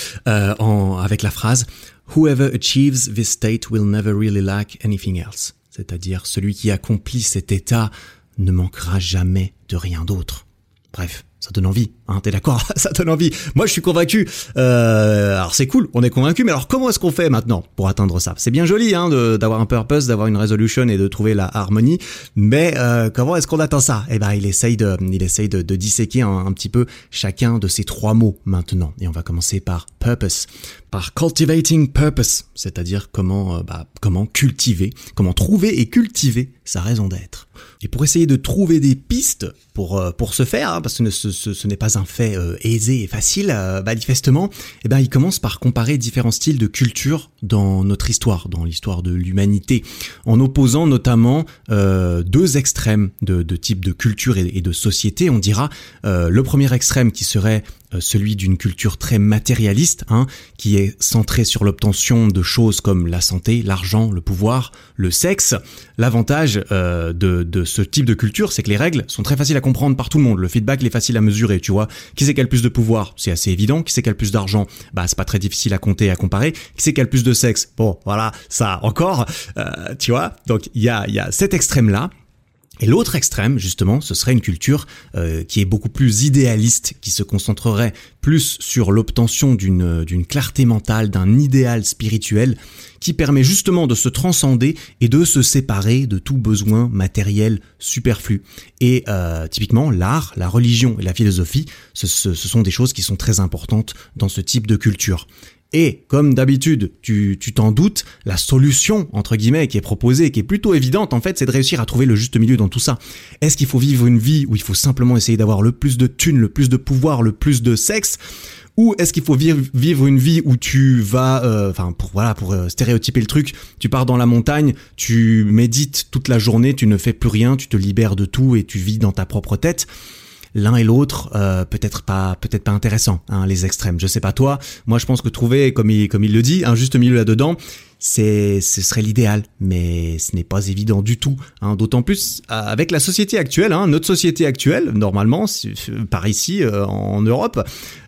en, avec la phrase Whoever achieves this state will never really lack anything else. C'est-à-dire celui qui accomplit cet état ne manquera jamais de rien d'autre. Bref, ça donne envie, hein, t'es d'accord (laughs) Ça donne envie. Moi, je suis convaincu. Euh, alors c'est cool, on est convaincu, mais alors comment est-ce qu'on fait maintenant pour atteindre ça? C'est bien joli, hein, d'avoir un purpose, d'avoir une resolution et de trouver la harmonie, mais euh, comment est-ce qu'on atteint ça? Eh ben, il essaye de, il essaye de, disséquer un, un, petit peu chacun de ces trois mots maintenant, et on va commencer par purpose, par cultivating purpose, c'est-à-dire comment, euh, bah, comment cultiver, comment trouver et cultiver sa raison d'être. Et pour essayer de trouver des pistes pour euh, pour ce faire, hein, parce que ce, ce, n'est pas un fait euh, aisé et facile, euh, manifestement, eh ben il commence par comparer différents styles de culture dans notre histoire, dans l'histoire de l'humanité, en opposant notamment deux extrêmes de, type de culture et, de société. On dira le premier extrême qui serait euh, celui d'une culture très matérialiste, hein, qui est centrée sur l'obtention de choses comme la santé, l'argent, le pouvoir, le sexe. L'avantage euh, de, de, ce type de culture, c'est que les règles sont très faciles à comprendre par tout le monde. Le feedback est facile à mesurer, tu vois. Qui c'est qui a le plus de pouvoir? C'est assez évident. Qui c'est qui a le plus d'argent? Bah, c'est pas très difficile à compter et à comparer. Qui c'est qui a le plus de sexe? Bon, voilà, ça encore, euh, tu vois. Donc il y a, y a cet extrême-là et l'autre extrême, justement, ce serait une culture euh, qui est beaucoup plus idéaliste, qui se concentrerait plus sur l'obtention d'une clarté mentale, d'un idéal spirituel, qui permet justement de se transcender et de se séparer de tout besoin matériel superflu. Et euh, typiquement, l'art, la religion et la philosophie, ce, ce sont des choses qui sont très importantes dans ce type de culture. Et comme d'habitude, tu t'en doutes, la solution entre guillemets qui est proposée, qui est plutôt évidente en fait, c'est de réussir à trouver le juste milieu dans tout ça. Est-ce qu'il faut vivre une vie où il faut simplement essayer d'avoir le plus de thunes, le plus de pouvoir, le plus de sexe? Ou est-ce qu'il faut vivre, une vie où tu vas, euh, enfin pour voilà pour euh, stéréotyper le truc, tu pars dans la montagne, tu médites toute la journée, tu ne fais plus rien, tu te libères de tout et tu vis dans ta propre tête? L'un et l'autre euh, peut-être pas peut-être pas intéressant hein, les extrêmes. Je sais pas toi moi je pense que trouver comme il comme il le dit un juste milieu là dedans c'est ce serait l'idéal, mais ce n'est pas évident du tout. Hein. D'autant plus euh, avec la société actuelle, hein, notre société actuelle, normalement par ici euh, en Europe,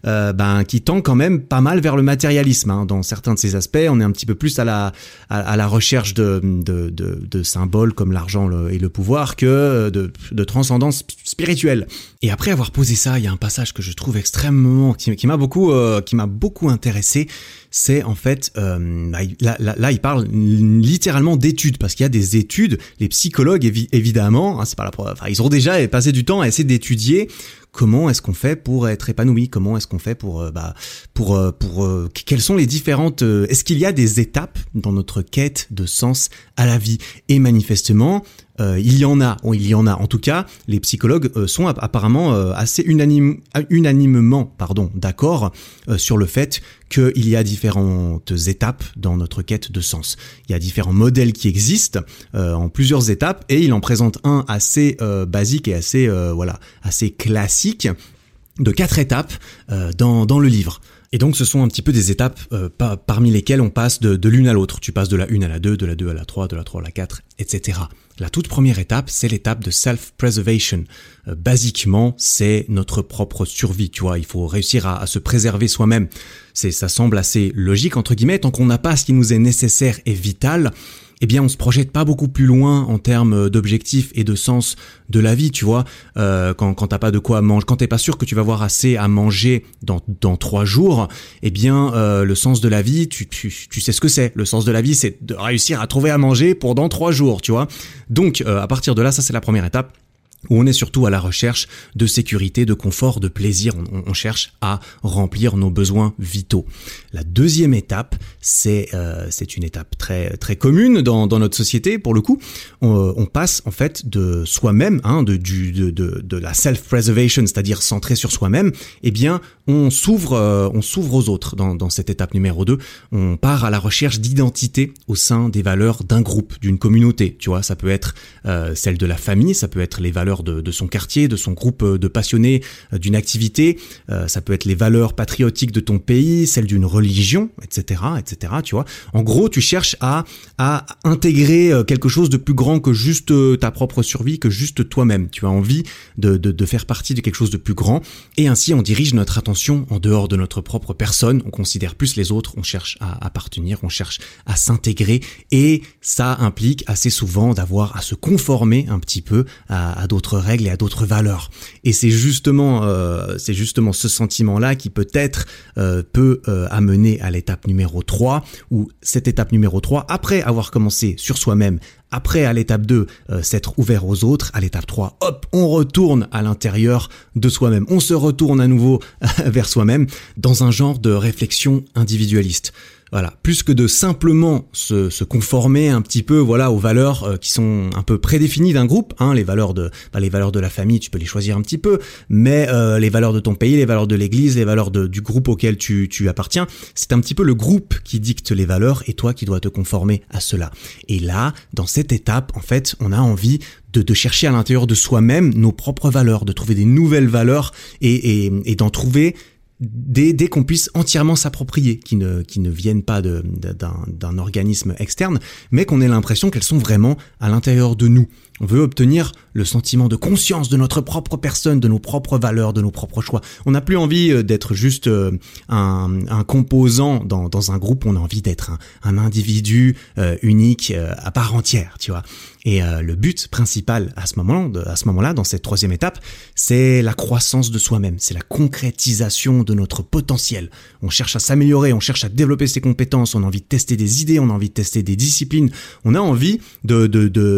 euh, ben qui tend quand même pas mal vers le matérialisme. Hein. Dans certains de ces aspects, on est un petit peu plus à la à, la recherche de, de, de, symboles comme l'argent et le pouvoir que de, de transcendance spirituelle. Et après avoir posé ça, il y a un passage que je trouve extrêmement qui m'a beaucoup qui m'a beaucoup intéressé c'est en fait, euh, là, là, il parle littéralement d'études, parce qu'il y a des études, les psychologues évidemment, hein, c'est pas la enfin, ils ont déjà passé du temps à essayer d'étudier comment est-ce qu'on fait pour être épanoui Comment est-ce qu'on fait pour euh, bah pour euh, pour euh, quelles sont les différentes Est-ce qu'il y a des étapes dans notre quête de sens à la vie? Et manifestement, il y en a, il y en a. En tout cas, les psychologues sont apparemment assez unanime, unanimement pardon, d'accord sur le fait qu'il y a différentes étapes dans notre quête de sens. Il y a différents modèles qui existent en plusieurs étapes et il en présente un assez basique et assez voilà assez classique de quatre étapes euh, dans, dans le livre. Et donc ce sont un petit peu des étapes euh, parmi lesquelles on passe de, de l'une à l'autre. Tu passes de la 1 à la 2, de la 2 à la 3, de la 3 à la 4, etc. La toute première étape, c'est l'étape de self-preservation. Euh, basiquement, c'est notre propre survie, tu vois. Il faut réussir à, à se préserver soi-même. C'est, ça semble assez logique, entre guillemets, tant qu'on n'a pas ce qui nous est nécessaire et vital, eh bien on se projette pas beaucoup plus loin en termes d'objectifs et de sens de la vie, tu vois. Euh, quand quand t'as pas de quoi manger, quand t'es pas sûr que tu vas avoir assez à manger dans dans trois jours, eh bien euh, le sens de la vie, tu, tu, tu sais ce que c'est. Le sens de la vie, c'est de réussir à trouver à manger pour dans trois jours, tu vois. Donc euh, à partir de là, ça c'est la première étape où on est surtout à la recherche de sécurité, de confort, de plaisir. On, cherche à remplir nos besoins vitaux. La deuxième étape, c'est euh, c'est une étape très très commune dans, dans notre société. Pour le coup, on, on passe en fait de soi-même, hein, de, de, de, la self-preservation, c'est-à-dire centré sur soi-même. Eh bien, on s'ouvre euh, aux autres dans, cette étape numéro 2. On part à la recherche d'identité au sein des valeurs d'un groupe, d'une communauté. Tu vois, ça peut être euh, celle de la famille, ça peut être les valeurs de, son quartier, de son groupe de passionnés, d'une activité. ça peut être les valeurs patriotiques de ton pays, celles d'une religion, etc., etc. Tu vois. En gros, tu cherches à à intégrer quelque chose de plus grand que juste ta propre survie, que juste toi-même. Tu as envie de, de faire partie de quelque chose de plus grand, et ainsi on dirige notre attention en dehors de notre propre personne. On considère plus les autres, on cherche à appartenir, on cherche à s'intégrer, et ça implique assez souvent d'avoir à se conformer un petit peu à, d'autres règles et à d'autres valeurs. Et c'est justement, euh, justement ce sentiment-là qui peut-être euh, peut euh, amener à l'étape numéro 3, ou cette étape numéro 3, après avoir commencé sur soi-même après, à l'étape 2, euh, s'être ouvert aux autres. À l'étape 3, hop, on retourne à l'intérieur de soi-même. On se retourne à nouveau (laughs) vers soi-même dans un genre de réflexion individualiste. Voilà, plus que de simplement se, se, conformer un petit peu, voilà, aux valeurs euh, qui sont un peu prédéfinies d'un groupe. Hein, les valeurs de, bah, les valeurs de la famille, tu peux les choisir un petit peu, mais euh, les valeurs de ton pays, les valeurs de l'Église, les valeurs de, du groupe auquel tu, tu appartiens, c'est un petit peu le groupe qui dicte les valeurs et toi qui dois te conformer à cela. Et là, dans cette étape, en fait, on a envie de, de, chercher à l'intérieur de soi-même nos propres valeurs, de trouver des nouvelles valeurs et, et, et d'en trouver dès, qu'on puisse entièrement s'approprier, qui ne, qui ne viennent pas d'un organisme externe, mais qu'on ait l'impression qu'elles sont vraiment à l'intérieur de nous. On veut obtenir le sentiment de conscience de notre propre personne, de nos propres valeurs, de nos propres choix. On n'a plus envie euh, d'être juste euh, un, composant dans, un groupe, on a envie d'être un, individu euh, unique à part entière, tu vois. Et le but principal à ce moment-là, moment-là, dans cette troisième étape, c'est la croissance de soi-même, c'est la concrétisation de notre potentiel. On cherche à s'améliorer, on cherche à développer ses compétences, on a envie de tester des idées, on a envie de tester des disciplines, on a envie de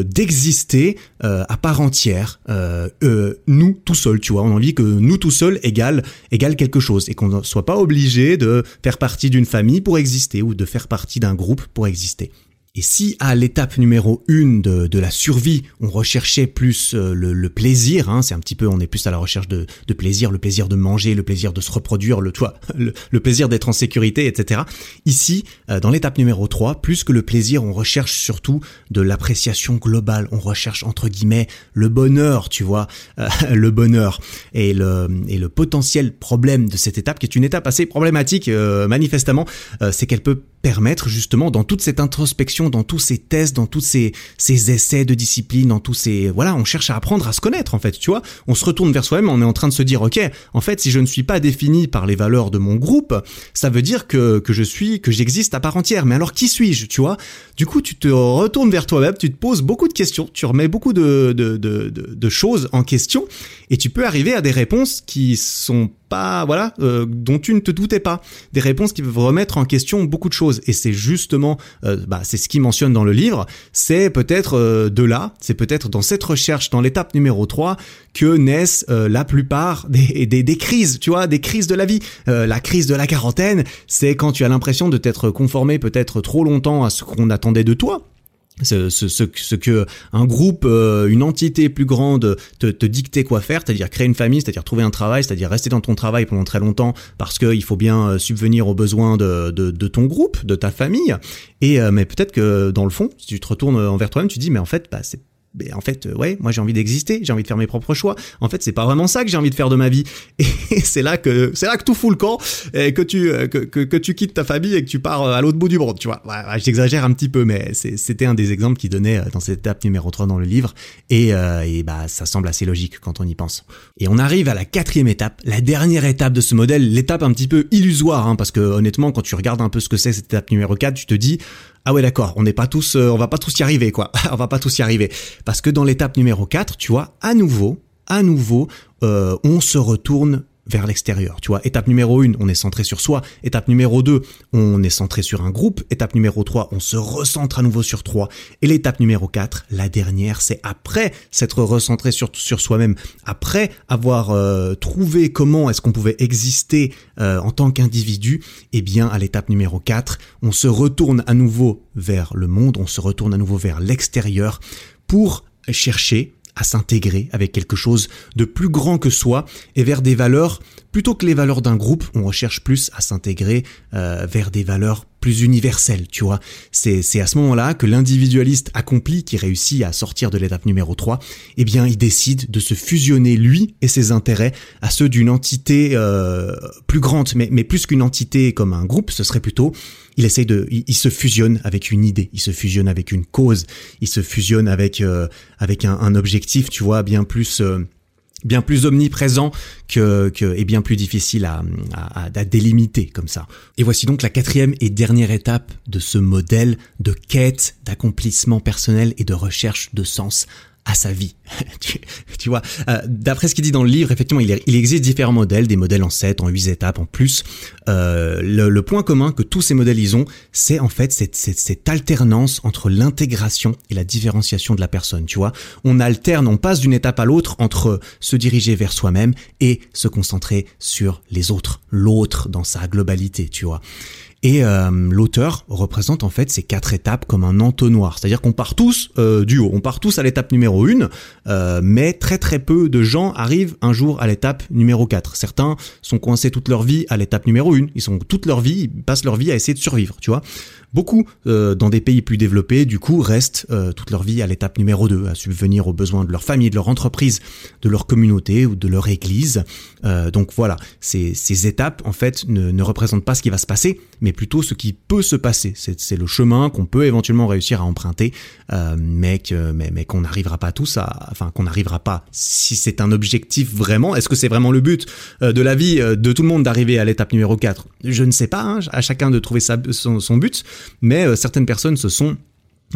d'exister de, à part entière, euh, euh, nous tout seuls, tu vois. On a envie que nous tout seuls égale, égale quelque chose et qu'on ne soit pas obligé de faire partie d'une famille pour exister ou de faire partie d'un groupe pour exister. Et si à l'étape numéro une de, de, la survie, on recherchait plus euh, le, le, plaisir, hein, c'est un petit peu, on est plus à la recherche de, de, plaisir, le plaisir de manger, le plaisir de se reproduire, le, toi, (laughs) le, le plaisir d'être en sécurité, etc. Ici, euh, dans l'étape numéro 3, plus que le plaisir, on recherche surtout de l'appréciation globale, on recherche entre guillemets le bonheur, tu vois, euh, (laughs) le bonheur. Et le, et le potentiel problème de cette étape, qui est une étape assez problématique, manifestement, c'est qu'elle peut permettre justement dans toute cette introspection, dans tous ces tests, dans tous ces, ces essais de discipline, dans tous ces voilà, on cherche à apprendre à se connaître en fait, tu vois. On se retourne vers soi-même, on est en train de se dire ok, en fait, si je ne suis pas défini par les valeurs de mon groupe, ça veut dire que que je suis, que j'existe à part entière. Mais alors qui suis-je, tu vois? Du coup, tu te retournes vers toi-même, tu te poses beaucoup de questions, tu remets beaucoup de de, de, de, de choses en question, et tu peux arriver à des réponses qui sont voilà, euh, dont tu ne te doutais pas. Des réponses qui peuvent remettre en question beaucoup de choses. Et c'est justement, euh, bah, c'est ce qu'il mentionne dans le livre. C'est peut-être euh, de là, c'est peut-être dans cette recherche, dans l'étape numéro 3, que naissent la plupart des, des, des, crises, tu vois, des crises de la vie. la crise de la quarantaine, c'est quand tu as l'impression de t'être conformé peut-être trop longtemps à ce qu'on attendait de toi ce, ce, ce, que un groupe, euh, une entité plus grande te, te dictait quoi faire, c'est-à-dire créer une famille, c'est-à-dire trouver un travail, c'est-à-dire rester dans ton travail pendant très longtemps parce qu'il faut bien euh, subvenir aux besoins de, de, de, ton groupe, de ta famille. Et euh, mais peut-être que dans le fond, si tu te retournes envers toi-même, tu dis mais en fait, bah, c'est en fait, euh, ouais, moi j'ai envie d'exister, j'ai envie de faire mes propres choix. En fait, c'est pas vraiment ça que j'ai envie de faire de ma vie. (laughs) Et c'est là que c'est là que tout fout le camp et que tu euh, que, que, tu quittes ta famille et que tu pars euh, à l'autre bout du monde, tu vois. Ouais, j'exagère un petit peu, mais c'était un des exemples qu'il donnait dans cette étape numéro 3 dans le livre. Et, et bah ça semble assez logique quand on y pense. Et on arrive à la quatrième étape, la dernière étape de ce modèle, l'étape un petit peu illusoire, hein, parce que honnêtement, quand tu regardes un peu ce que c'est cette étape numéro 4, tu te dis ah ouais d'accord, on n'est pas tous, euh, on va pas tous y arriver quoi, (laughs) on va pas tous y arriver. Parce que dans l'étape numéro 4, tu vois, à nouveau, à nouveau, euh, on se retourne vers l'extérieur. Tu vois, étape numéro 1, on est centré sur soi. Étape numéro 2, on est centré sur un groupe. Étape numéro 3, on se recentre à nouveau sur 3. Et l'étape numéro 4, la dernière, c'est après s'être recentré sur, sur soi-même, après avoir euh, trouvé comment est-ce qu'on pouvait exister euh, en tant qu'individu, eh bien, à l'étape numéro 4, on se retourne à nouveau vers le monde, on se retourne à nouveau vers l'extérieur pour chercher à s'intégrer avec quelque chose de plus grand que soi et vers des valeurs, plutôt que les valeurs d'un groupe, on recherche plus à s'intégrer euh, vers des valeurs plus universelle, tu vois. C'est, à ce moment-là que l'individualiste accompli qui réussit à sortir de l'étape numéro 3, eh bien, il décide de se fusionner, lui et ses intérêts, à ceux d'une entité euh, plus grande, mais, mais plus qu'une entité comme un groupe, ce serait plutôt il essaye de, il, se fusionne avec une idée, il se fusionne avec une cause, il se fusionne avec euh, avec un, un, objectif, tu vois, bien plus euh, bien plus omniprésent que, que et bien plus difficile à, à, à, délimiter comme ça. Et voici donc la quatrième et dernière étape de ce modèle de quête, d'accomplissement personnel et de recherche de sens à sa vie. (laughs) tu, vois, euh, d'après ce qu'il dit dans le livre, effectivement, il, il, existe différents modèles, des modèles en 7, en 8 étapes, en plus. Euh, le, le, point commun que tous ces modèles ils ont, c'est en fait cette, cette, cette alternance entre l'intégration et la différenciation de la personne. Tu vois, on alterne, on passe d'une étape à l'autre entre se diriger vers soi-même et se concentrer sur les autres, l'autre dans sa globalité. Tu vois. Et euh, l'auteur représente en fait ces quatre étapes comme un entonnoir. C'est-à-dire qu'on part tous euh, du haut, on part tous à l'étape numéro 1, euh, mais très très peu de gens arrivent un jour à l'étape numéro 4. Certains sont coincés toute leur vie à l'étape numéro 1, ils sont toute leur vie, ils passent leur vie à essayer de survivre, tu vois. Beaucoup, euh, dans des pays plus développés, du coup, restent euh, toute leur vie à l'étape numéro 2, à subvenir aux besoins de leur famille, de leur entreprise, de leur communauté ou de leur église. Euh, donc voilà, ces, ces, étapes, en fait, ne, ne, représentent pas ce qui va se passer, mais plutôt ce qui peut se passer. C'est le chemin qu'on peut éventuellement réussir à emprunter, mais qu'on mais, qu'on n'arrivera pas tous à... Enfin, qu'on n'arrivera pas, si c'est un objectif vraiment, est-ce que c'est vraiment le but de la vie de tout le monde d'arriver à l'étape numéro 4 Je ne sais pas, hein, à chacun de trouver son, but, mais euh, certaines personnes se sont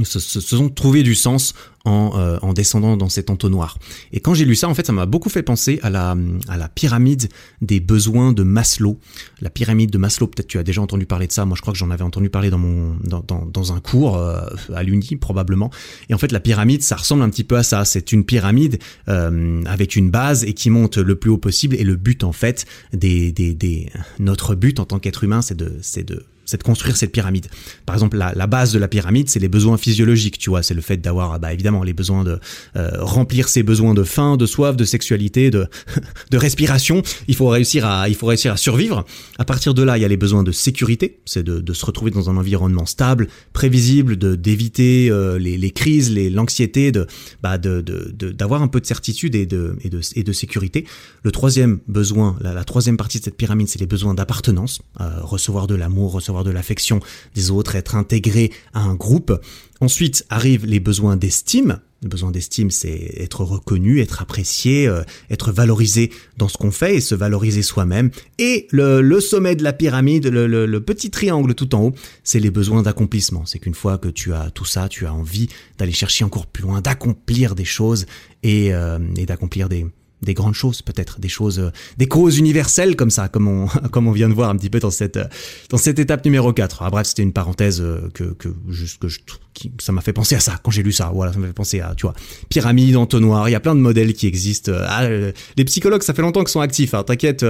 se, se, sont trouvé du sens en, euh, en, descendant dans cet entonnoir. Et quand j'ai lu ça, en fait, ça m'a beaucoup fait penser à la, à la pyramide des besoins de Maslow. La pyramide de Maslow, peut-être tu as déjà entendu parler de ça. Moi, je crois que j'en avais entendu parler dans mon dans, dans, dans un cours euh, à l'Uni probablement. Et en fait, la pyramide, ça ressemble un petit peu à ça. C'est une pyramide euh, avec une base et qui monte le plus haut possible. Et le but, en fait, des, des, des notre but en tant qu'être humain, c'est de c'est de c'est de construire cette pyramide. Par exemple, la, base de la pyramide, c'est les besoins physiologiques, tu vois, c'est le fait d'avoir, bah, évidemment, les besoins de euh, remplir ses besoins de faim, de soif, de sexualité, de, (laughs) de respiration. Il faut réussir à, il faut réussir à survivre. À partir de là, il y a les besoins de sécurité, c'est de, de, se retrouver dans un environnement stable, prévisible, de d'éviter euh, les, les, crises, les l'anxiété, de, bah, de, d'avoir un peu de certitude et de, et de, et de sécurité. Le troisième besoin, la, la troisième partie de cette pyramide, c'est les besoins d'appartenance, euh, recevoir de l'amour, recevoir de l'affection des autres, être intégré à un groupe. Ensuite arrivent les besoins d'estime. Le besoin d'estime, c'est être reconnu, être apprécié, euh, être valorisé dans ce qu'on fait et se valoriser soi-même. Et le, sommet de la pyramide, le petit triangle tout en haut, c'est les besoins d'accomplissement. C'est qu'une fois que tu as tout ça, tu as envie d'aller chercher encore plus loin, d'accomplir des choses et, euh, et d'accomplir des, des grandes choses peut-être, des choses, euh, des causes universelles comme ça, comme on, (laughs) comme on vient de voir un petit peu dans cette, euh, dans cette étape numéro 4. Ah, bref, c'était une parenthèse euh, que, que juste que je, qui, ça m'a fait penser à ça quand j'ai lu ça. Voilà, ça m'a fait penser à, tu vois, pyramide, entonnoir. Il y a plein de modèles qui existent. Ah, les psychologues, ça fait longtemps qu'ils sont actifs. Hein, T'inquiète.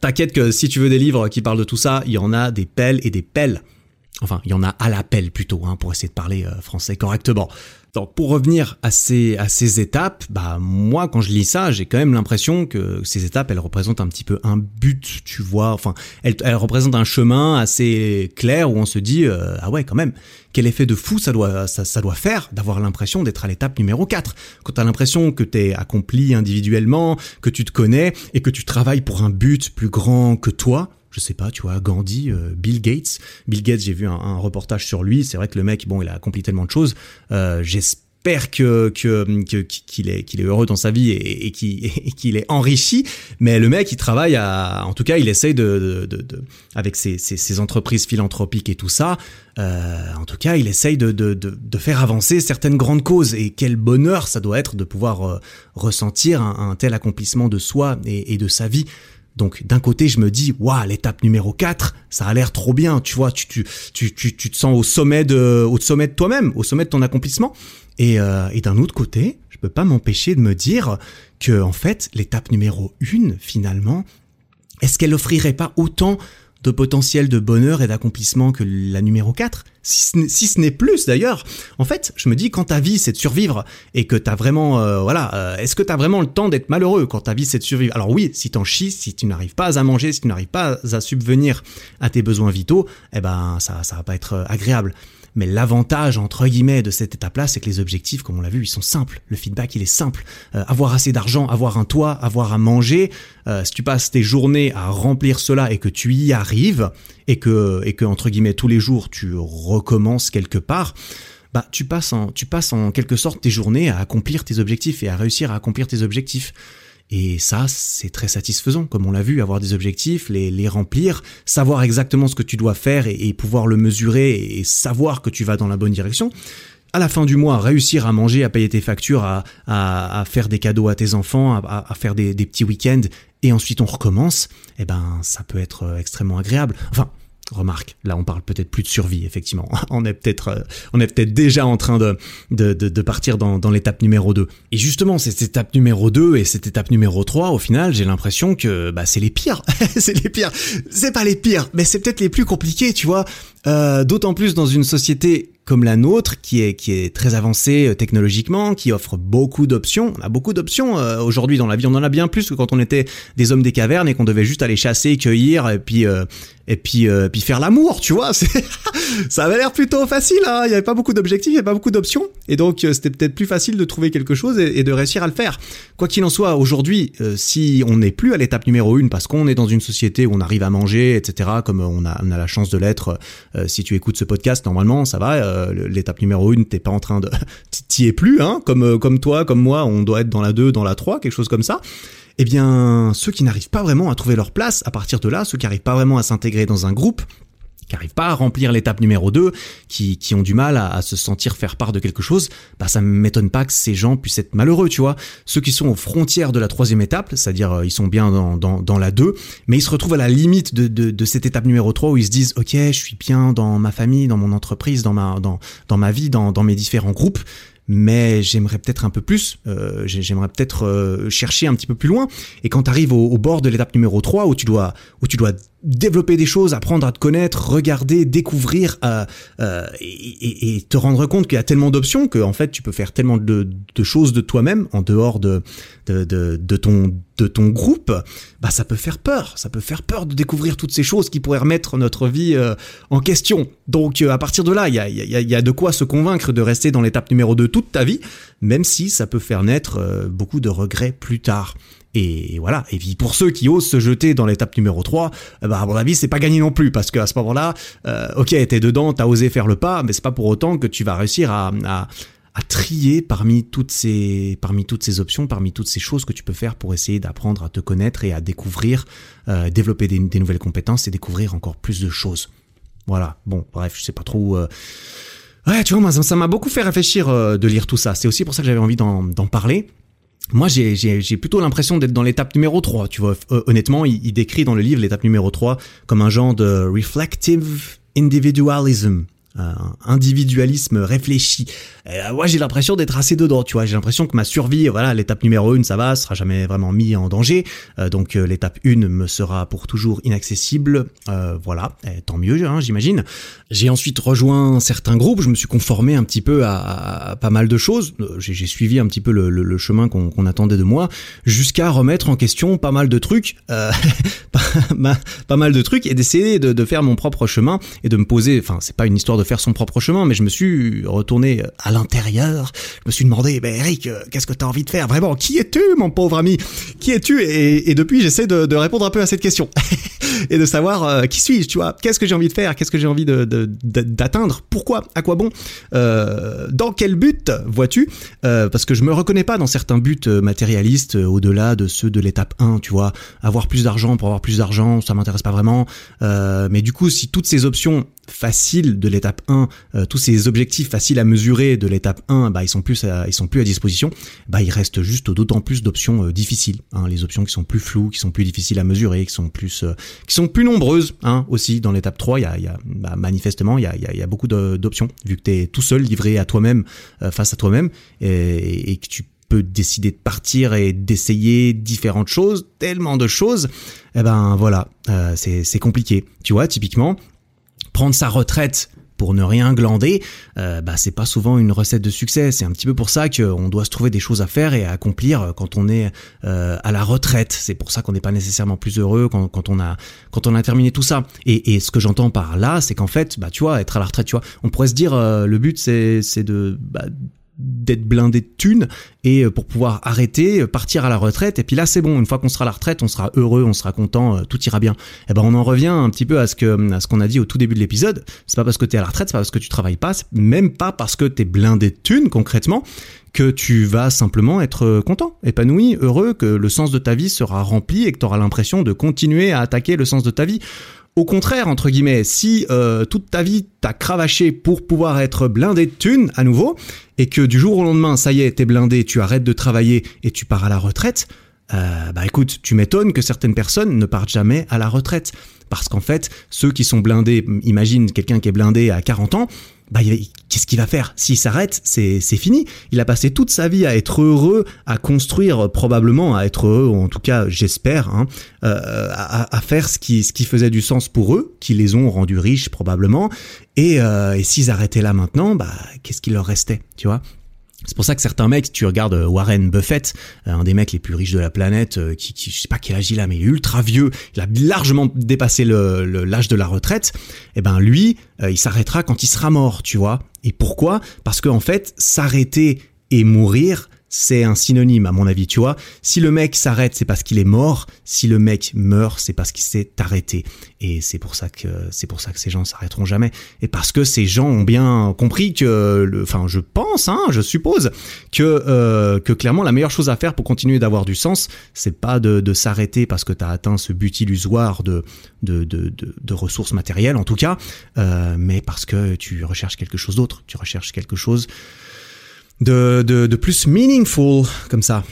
T'inquiète que si tu veux des livres qui parlent de tout ça, il y en a des pelles et des pelles. Enfin, il y en a à la pelle plutôt, hein, pour essayer de parler français correctement. Donc pour revenir à ces, à ces étapes, bah moi quand je lis ça, j'ai quand même l'impression que ces étapes, elles représentent un petit peu un but, tu vois. Enfin, elles, représentent un chemin assez clair où on se dit euh, ah ouais quand même, quel effet de fou ça doit ça, ça doit faire d'avoir l'impression d'être à l'étape numéro 4. Quand tu as l'impression que tu es accompli individuellement, que tu te connais et que tu travailles pour un but plus grand que toi, je sais pas, tu vois, Gandhi, euh, Bill Gates. Bill Gates, j'ai vu un, reportage sur lui. C'est vrai que le mec, bon, il a accompli tellement de choses. Euh, J'espère que qu'il est qu'il est heureux dans sa vie (laughs) et, qu'il est enrichi. Mais le mec, il travaille à, en tout cas, il essaye de, de, de, avec ses, ses, ses, entreprises philanthropiques et tout ça. Euh, en tout cas, il essaye de, faire avancer certaines grandes causes. Et quel bonheur ça doit être de pouvoir ressentir un, tel accomplissement de soi et de sa vie. Donc d'un côté, je me dis, waouh, l'étape numéro 4, ça a l'air trop bien, tu vois, tu, tu, tu, tu, te sens au sommet de, de toi-même, au sommet de ton accomplissement. Et, euh, et d'un autre côté, je peux pas m'empêcher de me dire que, en fait, l'étape numéro 1, finalement, est-ce qu'elle offrirait pas autant de potentiel de bonheur et d'accomplissement que la numéro 4 si ce n'est plus d'ailleurs. En fait, je me dis quand ta vie c'est de survivre et que t'as vraiment, euh, voilà, euh, est-ce que t'as vraiment le temps d'être malheureux quand ta vie c'est de survivre? Alors oui, si t'en chies, si tu n'arrives pas à manger, si tu n'arrives pas à subvenir à tes besoins vitaux, eh ben ça, ça va pas être agréable. Mais l'avantage, entre guillemets, de cette étape-là, c'est que les objectifs, comme on l'a vu, ils sont simples. Le feedback, il est simple. Euh, avoir assez d'argent, avoir un toit, avoir à manger, euh, si tu passes tes journées à remplir cela et que tu y arrives, et que, et que, entre guillemets, tous les jours, tu recommences quelque part, bah, tu passes en, tu passes en quelque sorte tes journées à accomplir tes objectifs et à réussir à accomplir tes objectifs. Et ça, c'est très satisfaisant, comme on l'a vu, avoir des objectifs, les, les remplir, savoir exactement ce que tu dois faire et, pouvoir le mesurer et savoir que tu vas dans la bonne direction. À la fin du mois, réussir à manger, à payer tes factures, à, à, faire des cadeaux à tes enfants, à, faire des, des petits week-ends, et ensuite on recommence, eh ben ça peut être euh, extrêmement agréable. Enfin, Remarque, là on parle peut-être plus de survie, effectivement. (laughs) On est peut-être euh, on est peut-être déjà en train de, de, de, partir dans, dans l'étape numéro 2. Et justement, cette étape numéro 2 et cette étape numéro 3, au final, j'ai l'impression que bah, c'est les pires. (laughs) c'est les pires. C'est pas les pires, mais c'est peut-être les plus compliqués, tu vois. Euh, D'autant plus dans une société comme la nôtre, qui est, qui est très avancée euh, technologiquement, qui offre beaucoup d'options. On a beaucoup d'options euh, aujourd'hui dans la vie. On en a bien plus que quand on était des hommes des cavernes et qu'on devait juste aller chasser, cueillir et puis euh, et puis puis faire l'amour, tu vois. (laughs) ça avait l'air plutôt facile. Hein il n'y avait pas beaucoup d'objectifs, il n'y avait pas beaucoup d'options, et donc c'était peut-être plus facile de trouver quelque chose et, de réussir à le faire. Quoi qu'il en soit, aujourd'hui, si on n'est plus à l'étape numéro une parce qu'on est dans une société où on arrive à manger, etc., comme on a, on a la chance de l'être, si tu écoutes ce podcast, normalement, ça va euh, l'étape numéro 1, t'es pas en train de... (laughs) T'y es plus, hein, comme, euh, comme toi, comme moi, on doit être dans la 2, dans la 3, quelque chose comme ça. Eh bien, ceux qui n'arrivent pas vraiment à trouver leur place, à partir de là, ceux qui n'arrivent pas vraiment à s'intégrer dans un groupe, qui arrivent pas à remplir l'étape numéro 2, qui, qui ont du mal à, se sentir faire part de quelque chose, bah ça m'étonne pas que ces gens puissent être malheureux, tu vois. Ceux qui sont aux frontières de la troisième étape, c'est-à-dire euh, ils sont bien dans, dans, dans, la 2, mais ils se retrouvent à la limite de, de, cette étape numéro 3 où ils se disent ok je suis bien dans ma famille, dans mon entreprise, dans ma, dans, dans ma vie, dans, dans mes différents groupes, mais j'aimerais peut-être un peu plus, euh, j'aimerais peut-être euh, chercher un petit peu plus loin. Et quand tu arrives au, au, bord de l'étape numéro 3 où tu dois où tu dois développer des choses, apprendre à te connaître, regarder, découvrir euh, euh, et, et, te rendre compte qu'il y a tellement d'options que en fait tu peux faire tellement de, de choses de toi-même en dehors de, de, de, ton de ton groupe, bah ça peut faire peur, ça peut faire peur de découvrir toutes ces choses qui pourraient remettre notre vie euh, en question. Donc euh, à partir de là, il y a, y, a, y a de quoi se convaincre de rester dans l'étape numéro 2 toute ta vie, même si ça peut faire naître euh, beaucoup de regrets plus tard. Et voilà. Et puis pour ceux qui osent se jeter dans l'étape numéro 3, euh, bah à mon avis c'est pas gagné non plus parce qu'à ce moment-là, euh, ok t'es dedans, t'as osé faire le pas, mais c'est pas pour autant que tu vas réussir à, trier parmi toutes ces parmi toutes ces options, parmi toutes ces choses que tu peux faire pour essayer d'apprendre à te connaître et à découvrir, euh, développer des, nouvelles compétences et découvrir encore plus de choses. Voilà. Bon, bref, je sais pas trop. Euh... Ouais, tu vois, ça m'a beaucoup fait réfléchir euh, de lire tout ça. C'est aussi pour ça que j'avais envie d'en parler. Moi, j'ai plutôt l'impression d'être dans l'étape numéro 3, tu vois. honnêtement, il, il, décrit dans le livre l'étape numéro 3 comme un genre de reflective individualism un individualisme réfléchi. Euh, moi, j'ai l'impression d'être assez dedans, tu vois. J'ai l'impression que ma survie, voilà, l'étape numéro une, ça va, sera jamais vraiment mis en danger. Euh, donc, euh, l'étape 1 me sera pour toujours inaccessible. voilà, et tant mieux, hein, j'imagine. J'ai ensuite rejoint certains groupes. Je me suis conformé un petit peu à, pas mal de choses. J'ai suivi un petit peu le, le, chemin qu'on attendait de moi, jusqu'à remettre en question pas mal de trucs, (laughs) pas, pas, mal de trucs, et d'essayer de, de faire mon propre chemin et de me poser. Enfin, c'est pas une histoire de faire son propre chemin, mais je me suis retourné à l'intérieur. Je me suis demandé, ben Eric, euh, qu'est-ce que tu as envie de faire? Vraiment, qui es-tu, mon pauvre ami? Qui es-tu? Et, depuis, j'essaie de, répondre un peu à cette question (laughs) et de savoir euh, qui suis-je, tu vois? Qu'est-ce que j'ai envie de faire? Qu'est-ce que j'ai envie d'atteindre? Pourquoi? À quoi bon? Euh, Dans quel but Vois-tu? Parce que je me reconnais pas dans certains buts matérialistes au-delà de ceux de l'étape 1, tu vois? Avoir plus d'argent pour avoir plus d'argent, ça m'intéresse pas vraiment. mais du coup, si toutes ces options faciles de l'étape 1, euh, tous ces objectifs faciles à mesurer de l'étape 1, bah ils sont plus ils sont plus à disposition, bah il reste juste d'autant plus d'options euh, difficiles, hein, les options qui sont plus floues, qui sont plus difficiles à mesurer, qui sont plus euh, qui sont plus nombreuses hein, aussi dans l'étape 3, il y a, bah, manifestement il y a, beaucoup d'options vu que tu es tout seul livré à toi-même face à toi-même et, que tu peux décider de partir et d'essayer différentes choses, tellement de choses, eh ben voilà, c'est compliqué. Tu vois, typiquement, prendre sa retraite pour ne rien glander, euh, bah c'est pas souvent une recette de succès. C'est un petit peu pour ça qu'on doit se trouver des choses à faire et à accomplir quand on est euh, à la retraite. C'est pour ça qu'on n'est pas nécessairement plus heureux quand, quand, on a quand on a terminé tout ça. Et, et ce que j'entends par là, c'est qu'en fait, bah tu vois, être à la retraite, tu vois, on pourrait se dire euh, le but c'est c'est de bah, d'être blindé de thunes et euh, pour pouvoir arrêter, euh, partir à la retraite. Et puis là, c'est bon. Une fois qu'on sera à la retraite, on sera heureux, on sera content, euh, tout ira bien. Et eh ben, on en revient un petit peu à ce que à ce qu'on a dit au tout début de l'épisode. C'est pas parce que t'es à la retraite, c'est pas parce que tu travailles pas, même pas parce que t'es blindé de thunes concrètement que tu vas simplement être content, épanoui, heureux, que le sens de ta vie sera rempli et que tu auras l'impression de continuer à attaquer le sens de ta vie. Au contraire, entre guillemets, si euh, toute ta vie t'as cravaché pour pouvoir être blindé de thunes à nouveau, et que du jour au lendemain, ça y est, t'es blindé, tu arrêtes de travailler et tu pars à la retraite, euh, bah écoute, tu m'étonnes que certaines personnes ne partent jamais à la retraite. Parce qu'en fait, ceux qui sont blindés, imagine quelqu'un qui est blindé à 40 ans, bah, qu'est-ce qu'il va faire? S'il s'arrête, c'est fini. Il a passé toute sa vie à être heureux, à construire probablement, à être heureux, en tout cas, j'espère, hein, euh, à, à, faire ce qui, ce qui faisait du sens pour eux, qui les ont rendus riches probablement. Et, euh, et s'ils arrêtaient là maintenant, bah, qu'est-ce qu'il leur restait, tu vois? C'est pour ça que certains mecs, tu regardes euh, Warren Buffett, euh, un des mecs les plus riches de la planète, euh, qui, qui je sais pas quel âge il a, mais il est ultra vieux, il a largement dépassé l'âge le, l'âge de la retraite. Et eh ben lui, il s'arrêtera quand il sera mort, tu vois. Et pourquoi? Parce qu'en en fait, s'arrêter et mourir, c'est un synonyme à mon avis, tu vois. Si le mec s'arrête, c'est parce qu'il est mort. Si le mec meurt, c'est parce qu'il s'est arrêté. Et c'est pour ça que c'est pour ça que ces gens s'arrêteront jamais. Et parce que ces gens ont bien compris que, le, enfin, je pense, hein, je suppose que euh, que clairement la meilleure chose à faire pour continuer d'avoir du sens, c'est pas de, de s'arrêter parce que tu as atteint ce but illusoire de de, de, de, de ressources matérielles en tout cas, euh, mais parce que tu recherches quelque chose d'autre. Tu recherches quelque chose de, de, de plus meaningful comme ça.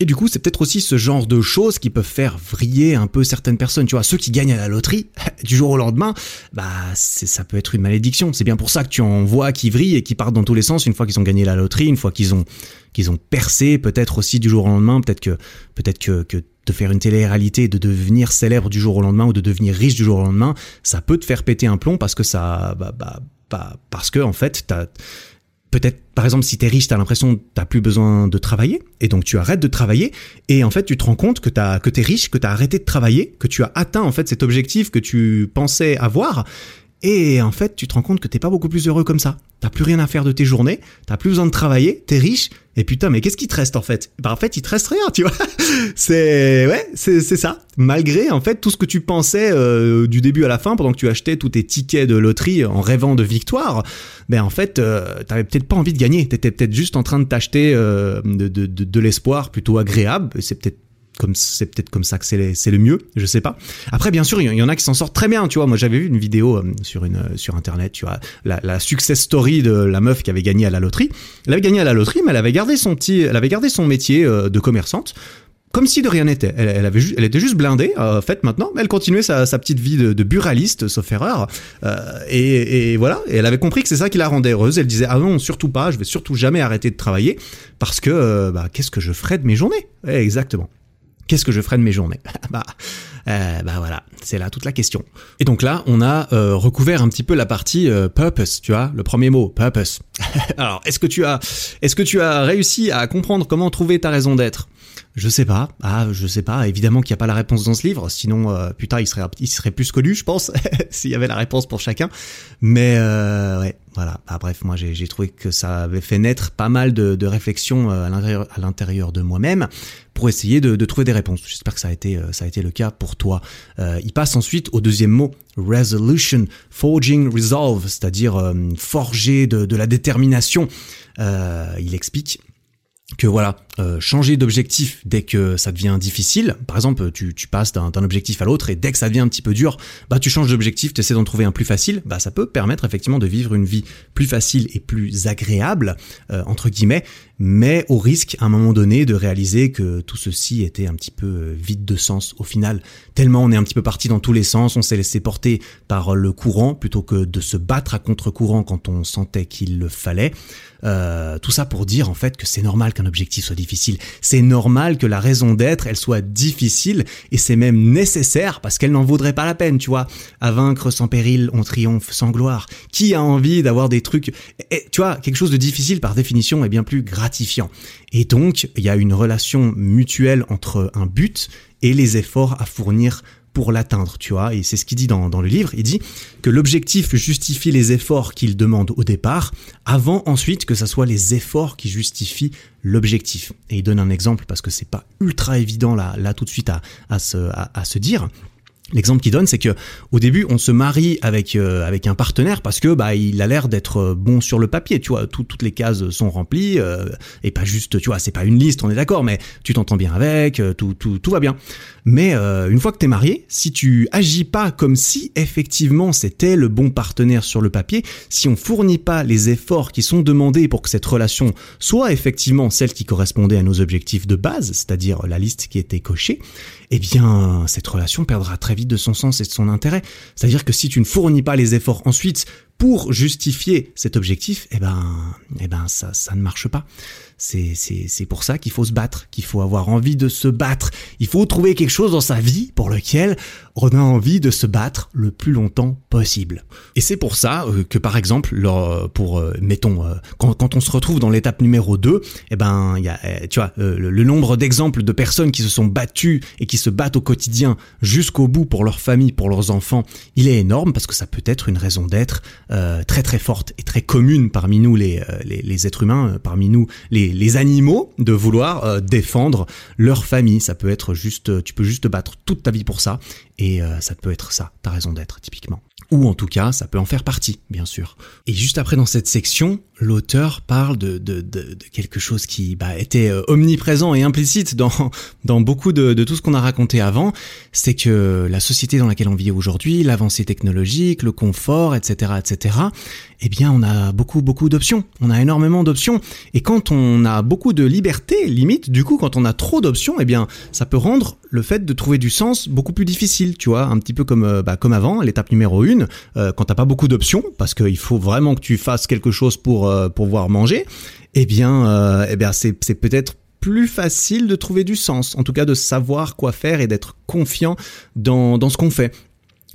Et du coup, c'est peut-être aussi ce genre de choses qui peuvent faire vriller un peu certaines personnes. Tu vois, ceux qui gagnent à la loterie, (laughs) du jour au lendemain, bah, ça peut être une malédiction. C'est bien pour ça que tu en vois qui vrillent et qui partent dans tous les sens une fois qu'ils ont gagné la loterie, une fois qu'ils ont, qu'ils ont percé, peut-être aussi du jour au lendemain, peut-être que, peut-être que, que de faire une télé-réalité, de devenir célèbre du jour au lendemain ou de devenir riche du jour au lendemain, ça peut te faire péter un plomb parce que ça, bah, bah, bah parce que, en fait, t'as, peut-être, par exemple, si t'es riche, t'as l'impression que t'as plus besoin de travailler, et donc tu arrêtes de travailler, et en fait, tu te rends compte que que t'es riche, que t'as arrêté de travailler, que tu as atteint, en fait, cet objectif que tu pensais avoir, et en fait, tu te rends compte que t'es pas beaucoup plus heureux comme ça. T'as plus rien à faire de tes journées, t'as plus besoin de travailler, t'es riche, et putain, mais qu'est-ce qui te reste en fait? Bah en fait, il te reste rien, tu vois. (laughs) c'est ouais, c'est ça. Malgré en fait tout ce que tu pensais euh, du début à la fin pendant que tu achetais tous tes tickets de loterie en rêvant de victoire, ben en fait, euh, t'avais peut-être pas envie de gagner. T'étais peut-être juste en train de t'acheter euh, de, de l'espoir plutôt agréable. C'est peut-être comme c'est peut-être comme ça que c'est le mieux, je sais pas. Après bien sûr, il y en a qui s'en sortent très bien, tu vois. Moi, j'avais vu une vidéo euh, sur une euh, sur internet, tu vois, la, la, success story de la meuf qui avait gagné à la loterie. Elle avait gagné à la loterie, mais elle avait gardé son petit elle avait gardé son métier euh, de commerçante comme si de rien n'était. Elle, elle, avait elle était juste blindée, en fait, maintenant. Elle continuait sa, sa petite vie de, de buraliste, sauf erreur. Et, et, voilà. Et elle avait compris que c'est ça qui la rendait heureuse. Elle disait, ah non, surtout pas, je vais surtout jamais arrêter de travailler, parce que, bah, qu'est-ce que je ferais de mes journées? Exactement. Qu'est-ce que je ferai de mes journées (laughs) Bah, euh, bah voilà, c'est là toute la question. Et donc là, on a euh, recouvert un petit peu la partie euh, purpose, tu vois, le premier mot, purpose. (laughs) Alors, est-ce que tu as, est-ce que tu as réussi à comprendre comment trouver ta raison d'être? Je sais pas. Ah, je sais pas. Évidemment qu'il n'y a pas la réponse dans ce livre. Sinon, euh, putain, il serait, il serait plus connu, je pense, (laughs) s'il y avait la réponse pour chacun. Mais euh, ouais, voilà. Bah, bref, moi, j'ai trouvé que ça avait fait naître pas mal de, de réflexions euh, à l'intérieur de moi-même pour essayer de, de, trouver des réponses. J'espère que ça a été, euh, ça a été le cas pour toi. Euh, il passe ensuite au deuxième mot, resolution, forging resolve, c'est-à-dire euh, forger de, de, la détermination. il explique que voilà, euh, changer d'objectif dès que ça devient difficile, par exemple tu, tu passes d'un objectif à l'autre et dès que ça devient un petit peu dur, bah tu changes d'objectif, tu essaies d'en trouver un plus facile, bah ça peut permettre effectivement de vivre une vie plus facile et plus agréable, euh, entre guillemets, mais au risque à un moment donné de réaliser que tout ceci était un petit peu euh, vide de sens au final, tellement on est un petit peu parti dans tous les sens, on s'est laissé porter par le courant plutôt que de se battre à contre-courant quand on sentait qu'il le fallait. Euh, tout ça pour dire en fait que c'est normal qu'un objectif soit difficile. C'est normal que la raison d'être, elle soit difficile et c'est même nécessaire parce qu'elle n'en vaudrait pas la peine, tu vois. À vaincre sans péril, on triomphe sans gloire. Qui a envie d'avoir des trucs, et, tu vois, quelque chose de difficile par définition est bien plus gratifiant. Et donc, il y a une relation mutuelle entre un but et les efforts à fournir pour l'atteindre, tu vois. Et c'est ce qu'il dit dans, dans, le livre. Il dit que l'objectif justifie les efforts qu'il demande au départ, avant ensuite que ce soit les efforts qui justifient l'objectif. Et il donne un exemple parce que c'est pas ultra évident là, là tout de suite à, à, se, à se dire. L'exemple qu'il donne, c'est que au début, on se marie avec euh, avec un partenaire parce que bah il a l'air d'être euh, bon sur le papier, tu vois, toutes les cases sont remplies euh, et pas juste, tu vois, c'est pas une liste, on est d'accord, mais tu t'entends bien avec, tout tout tout va bien. Mais une fois que t'es marié, si tu agis pas comme si effectivement c'était le bon partenaire sur le papier, si on fournit pas les efforts qui sont demandés pour que cette relation soit effectivement celle qui correspondait à nos objectifs de base, c'est-à-dire la liste qui était cochée, eh bien cette relation perdra très vite de son sens et de son intérêt. C'est-à-dire que si tu ne fournis pas les efforts ensuite pour justifier cet objectif, eh ben, eh ben ça, ça ne marche pas. C'est, pour ça qu'il faut se battre, qu'il faut avoir envie de se battre. Il faut trouver quelque chose dans sa vie pour lequel on a envie de se battre le plus longtemps possible. Et c'est pour ça euh, que par exemple, pour euh, mettons euh, quand, quand, on se retrouve dans l'étape numéro 2, eh ben y a tu vois le, nombre d'exemples de personnes qui se sont battues et qui se battent au quotidien jusqu'au bout pour leur famille, pour leurs enfants, il est énorme parce que ça peut être une raison d'être très très forte et très commune parmi nous les, les êtres humains, parmi nous les, les animaux de vouloir défendre leur famille. Ça peut être juste, tu peux juste te battre toute ta vie pour ça et euh, ça peut être ça, ta raison d'être, typiquement. Ou en tout cas, ça peut en faire partie, bien sûr. Et juste après, dans cette section, l'auteur parle de, quelque chose qui bah, était euh, omniprésent et implicite dans, (laughs) dans beaucoup de tout ce qu'on a raconté avant, c'est que la société dans laquelle on vit aujourd'hui, l'avancée technologique, le confort, etc., etc., eh bien, on a beaucoup, beaucoup d'options. On a énormément d'options. Et quand on a beaucoup de liberté, limite, du coup, quand on a trop d'options, eh bien, ça peut rendre le fait de trouver du sens beaucoup plus difficile, tu vois, un petit peu comme, euh, bah, comme avant, l'étape numéro une, euh, quand t'as pas beaucoup d'options, parce qu'il faut vraiment que tu fasses quelque chose pour, euh, pouvoir manger, eh bien, eh bien, c'est, peut-être plus facile de trouver du sens, en tout cas de savoir quoi faire et d'être confiant dans, dans ce qu'on fait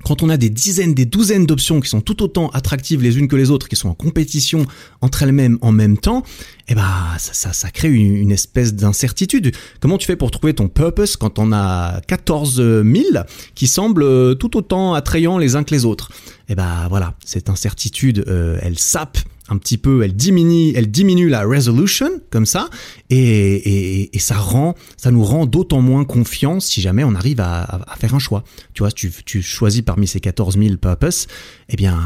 quand on a des dizaines, des douzaines d'options qui sont tout autant attractives les unes que les autres, qui sont en compétition entre elles-mêmes en même temps, eh ben ça, ça, ça crée une, espèce d'incertitude. Comment tu fais pour trouver ton purpose quand on a 14 000 qui semblent tout autant attrayants les uns que les autres? Eh ben voilà, cette incertitude, euh, elle sape un petit peu, elle diminue, elle diminue la resolution comme ça, et, et, ça rend, ça nous rend d'autant moins confiance si jamais on arrive à, faire un choix. Tu vois, tu, tu choisis parmi ces 14 000 purpose, eh bien,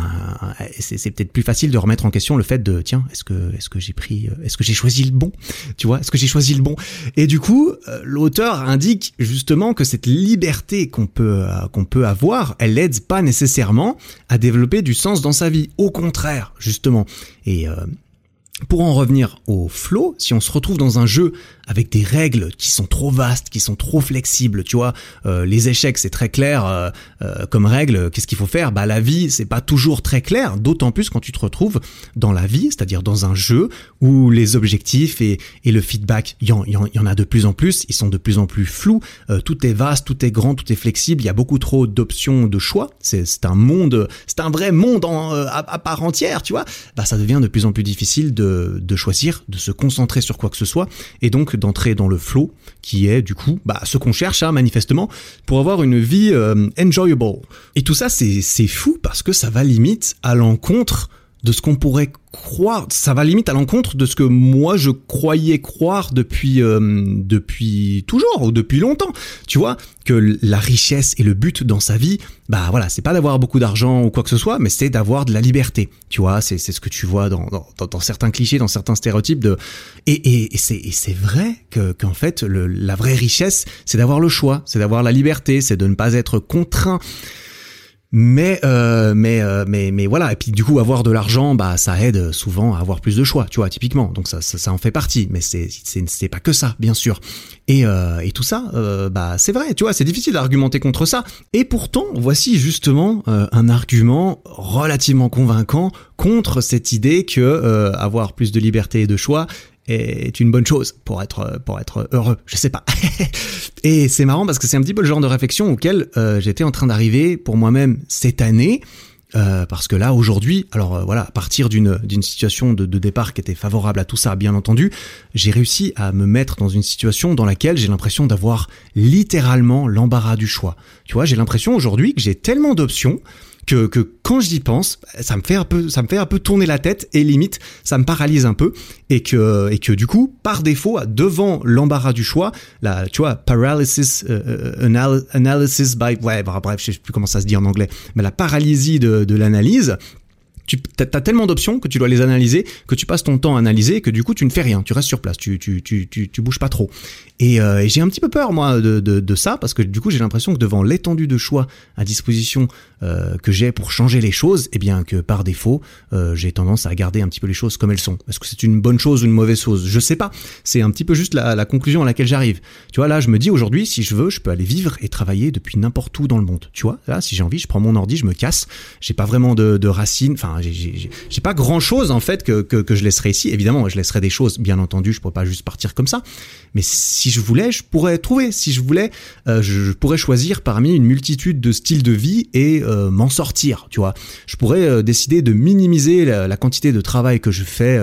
c'est peut-être plus facile de remettre en question le fait de, tiens, est-ce que, est-ce que j'ai pris, est-ce que j'ai choisi le bon, tu vois, est-ce que j'ai choisi le bon? Et du coup, euh, l'auteur indique justement que cette liberté qu'on peut, euh, qu'on peut avoir, elle l'aide pas nécessairement à développer du sens dans sa vie. Au contraire, justement. Et euh, pour en revenir au flow, si on se retrouve dans un jeu avec des règles qui sont trop vastes, qui sont trop flexibles, tu vois, euh, les échecs c'est très clair euh, euh, comme règle, qu'est-ce qu'il faut faire? Bah la vie c'est pas toujours très clair, d'autant plus quand tu te retrouves dans la vie, c'est-à-dire dans un jeu où les objectifs et, le feedback, il y, en, y, en, a de plus en plus, ils sont de plus en plus flous, tout est vaste, tout est grand, tout est flexible, il y a beaucoup trop d'options de choix, c'est un monde, c'est un vrai monde à, à, part entière, tu vois, bah ça devient de plus en plus difficile de, de choisir, de se concentrer sur quoi que ce soit, et donc d'entrer dans le flow, qui est du coup bah, ce qu'on cherche hein, manifestement pour avoir une vie euh, enjoyable. Et tout ça, c'est fou parce que ça va limite à l'encontre de ce qu'on pourrait croire, ça va limite à l'encontre de ce que moi je croyais croire depuis euh, depuis toujours ou depuis longtemps. Tu vois que la richesse et le but dans sa vie, bah voilà, c'est pas d'avoir beaucoup d'argent ou quoi que ce soit, mais c'est d'avoir de la liberté. Tu vois, c'est c'est ce que tu vois dans, dans, dans certains clichés, dans certains stéréotypes de et et, et c'est et c'est vrai que qu'en fait le, la vraie richesse, c'est d'avoir le choix, c'est d'avoir la liberté, c'est de ne pas être contraint mais euh, mais euh, mais mais voilà. Et puis du coup avoir de l'argent bah ça aide souvent à avoir plus de choix tu vois typiquement. Donc ça ça, ça en fait partie. Mais c'est c'est pas que ça bien sûr. Et euh, et tout ça euh, bah c'est vrai tu vois c'est difficile d'argumenter contre ça. Et pourtant voici justement euh, un argument relativement convaincant contre cette idée que avoir plus de liberté et de choix est une bonne chose pour être pour être heureux. Je sais pas. (laughs) et c'est marrant parce que c'est un petit peu le genre de réflexion auquel euh, j'étais en train d'arriver pour moi-même cette année. Euh, parce que là aujourd'hui, alors euh, voilà, à partir d'une d'une situation de, de, départ qui était favorable à tout ça, bien entendu, j'ai réussi à me mettre dans une situation dans laquelle j'ai l'impression d'avoir littéralement l'embarras du choix. Tu vois, j'ai l'impression aujourd'hui que j'ai tellement d'options que, que quand j'y pense, ça me fait un peu, ça me fait un peu tourner la tête et limite, ça me paralyse un peu et que, et que du coup, par défaut, devant l'embarras du choix, la, tu vois, paralysis, euh, euh, analysis by, ouais, bref, je sais plus comment ça se dit en anglais, mais la paralysie de, de l'analyse, tu as tellement d'options que tu dois les analyser, que tu passes ton temps à analyser, que du coup tu ne fais rien, tu restes sur place, tu, tu, tu, tu, bouges pas trop. Et, euh, et j'ai un petit peu peur moi de, de, ça, parce que du coup j'ai l'impression que devant l'étendue de choix à disposition euh, que j'ai pour changer les choses, eh bien que par défaut euh, j'ai tendance à garder un petit peu les choses comme elles sont. Est-ce que c'est une bonne chose ou une mauvaise chose? Je sais pas. C'est un petit peu juste la, la conclusion à laquelle j'arrive. Tu vois là, je me dis aujourd'hui, si je veux, je peux aller vivre et travailler depuis n'importe où dans le monde. Tu vois là, si j'ai envie, je prends mon ordi, je me casse. J'ai pas vraiment de, de racines. Enfin, j'ai pas grand chose en fait que, que, je laisserai ici. Évidemment, je laisserai des choses, bien entendu. Je pourrais pas juste partir comme ça. Mais si je voulais, je pourrais trouver. Si je voulais, euh, je, pourrais choisir parmi une multitude de styles de vie et euh, m'en sortir. Tu vois, je pourrais euh, décider de minimiser la, la, quantité de travail que je fais.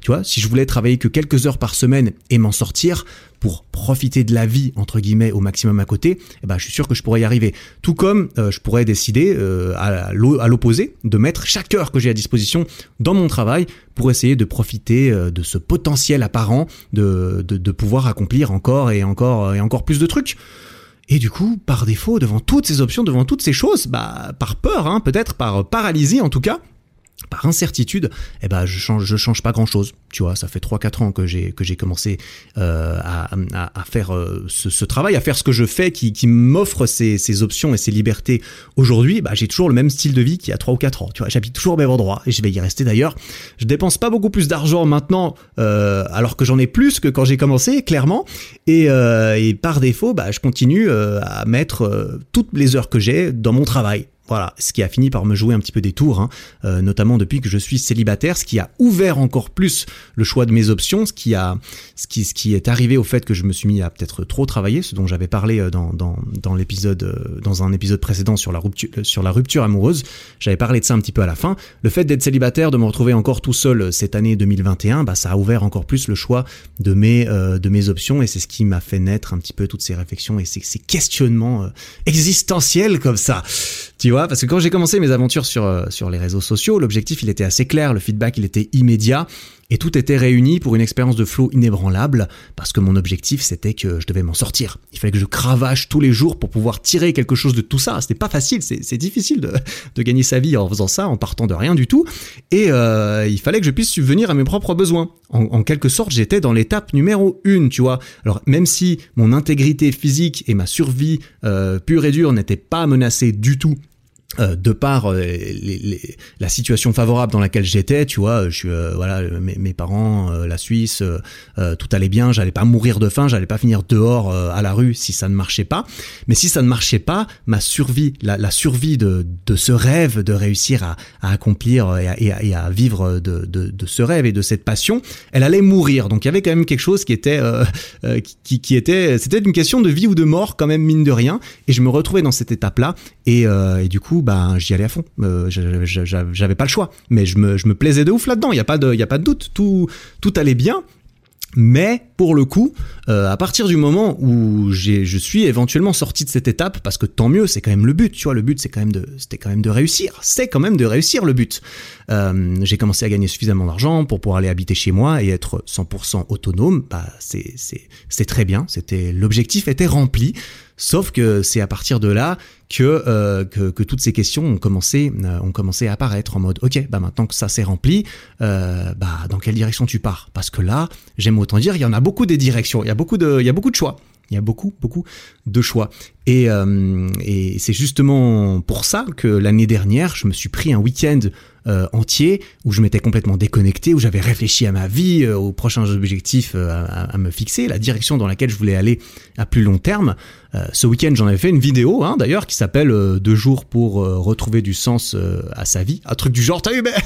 tu vois, si je voulais travailler que quelques heures par semaine et m'en sortir, pour profiter de la vie entre guillemets au maximum à côté, eh ben, je suis sûr que je pourrais y arriver. Tout comme euh, je pourrais décider euh, à l'opposé de mettre chaque heure que j'ai à disposition dans mon travail pour essayer de profiter euh, de ce potentiel apparent de, de, de pouvoir accomplir encore et encore et encore plus de trucs. Et du coup, par défaut, devant toutes ces options, devant toutes ces choses, bah, par peur, hein, peut-être par paralysie en tout cas, par incertitude, eh ben je change, je change pas grand chose. Tu vois, ça fait 3-4 ans que j'ai que j'ai commencé euh, à, à, à, faire euh, ce, ce, travail, à faire ce que je fais, qui, qui m'offre ces, ces, options et ces libertés. Aujourd'hui, bah, j'ai toujours le même style de vie qu'il y a 3 ou 4 ans. Tu vois, j'habite toujours au même endroit et je vais y rester d'ailleurs. Je dépense pas beaucoup plus d'argent maintenant, euh, alors que j'en ai plus que quand j'ai commencé, clairement. Et, euh, et par défaut, bah, je continue euh, à mettre toutes les heures que j'ai dans mon travail voilà, ce qui a fini par me jouer un petit peu des tours, hein, euh, notamment depuis que je suis célibataire, ce qui a ouvert encore plus le choix de mes options, ce qui a, ce qui, ce qui est arrivé au fait que je me suis mis à peut-être trop travailler, ce dont j'avais parlé euh, dans, dans, dans l'épisode, euh, dans un épisode précédent sur la rupture, sur la rupture amoureuse. J'avais parlé de ça un petit peu à la fin. Le fait d'être célibataire, de me retrouver encore tout seul cette année 2021, bah ça a ouvert encore plus le choix de mes, de mes options et c'est ce qui m'a fait naître un petit peu toutes ces réflexions et ces, ces questionnements existentiels comme ça. Tu vois, parce que quand j'ai commencé mes aventures sur, euh, sur les réseaux sociaux, l'objectif il était assez clair, le feedback il était immédiat et tout était réuni pour une expérience de flow inébranlable parce que mon objectif c'était que je devais m'en sortir. Il fallait que je cravache tous les jours pour pouvoir tirer quelque chose de tout ça. C'était pas facile, c'est difficile de, de, gagner sa vie en faisant ça, en partant de rien du tout. Et euh, il fallait que je puisse subvenir à mes propres besoins. En, quelque sorte, j'étais dans l'étape numéro une, tu vois. Alors même si mon intégrité physique et ma survie euh, pure et dure n'étaient pas menacées du tout euh, de par euh, les, les, la situation favorable dans laquelle j'étais, tu vois, je suis euh, voilà, mes, mes parents, la Suisse, tout allait bien, j'allais pas mourir de faim, j'allais pas finir dehors à la rue si ça ne marchait pas. Mais si ça ne marchait pas, ma survie, la, la survie de, de ce rêve de réussir à, à accomplir et à, et, à, vivre de, de, de, ce rêve et de cette passion, elle allait mourir. Donc il y avait quand même quelque chose qui était qui, qui était, c'était une question de vie ou de mort quand même mine de rien. Et je me retrouvais dans cette étape là et, et du coup bah, j'y allais à fond. Euh, j'avais pas le choix. Mais je me, je me plaisais de ouf là-dedans. Il y a pas de, y a pas de doute. Tout, tout allait bien. Mais pour le coup, euh, à partir du moment où je suis éventuellement sorti de cette étape, parce que tant mieux, c'est quand même le but, tu vois, le but c'est quand même de, c'était quand même de réussir, c'est quand même de réussir le but. Euh, j'ai commencé à gagner suffisamment d'argent pour pouvoir aller habiter chez moi et être 100% autonome. Bah c'est c'est c'est très bien, c'était l'objectif était rempli. Sauf que c'est à partir de là que, euh, que, que, toutes ces questions ont commencé, euh, ont commencé à apparaître en mode ok, bah maintenant que ça s'est rempli, euh, bah dans quelle direction tu pars? Parce que là, j'aime autant dire, il y en a beaucoup des directions, il y a beaucoup de, il y a beaucoup de choix. Il y a beaucoup, beaucoup de choix. Et, euh, et c'est justement pour ça que l'année dernière, je me suis pris un week-end euh, entier où je m'étais complètement déconnecté, où j'avais réfléchi à ma vie, euh, aux prochains objectifs euh, à, à, me fixer, la direction dans laquelle je voulais aller à plus long terme. Euh, ce week-end, j'en avais fait une vidéo, hein, d'ailleurs, qui s'appelle Deux jours pour retrouver du sens à sa vie. Un truc du genre, t'as vu, mais... (laughs)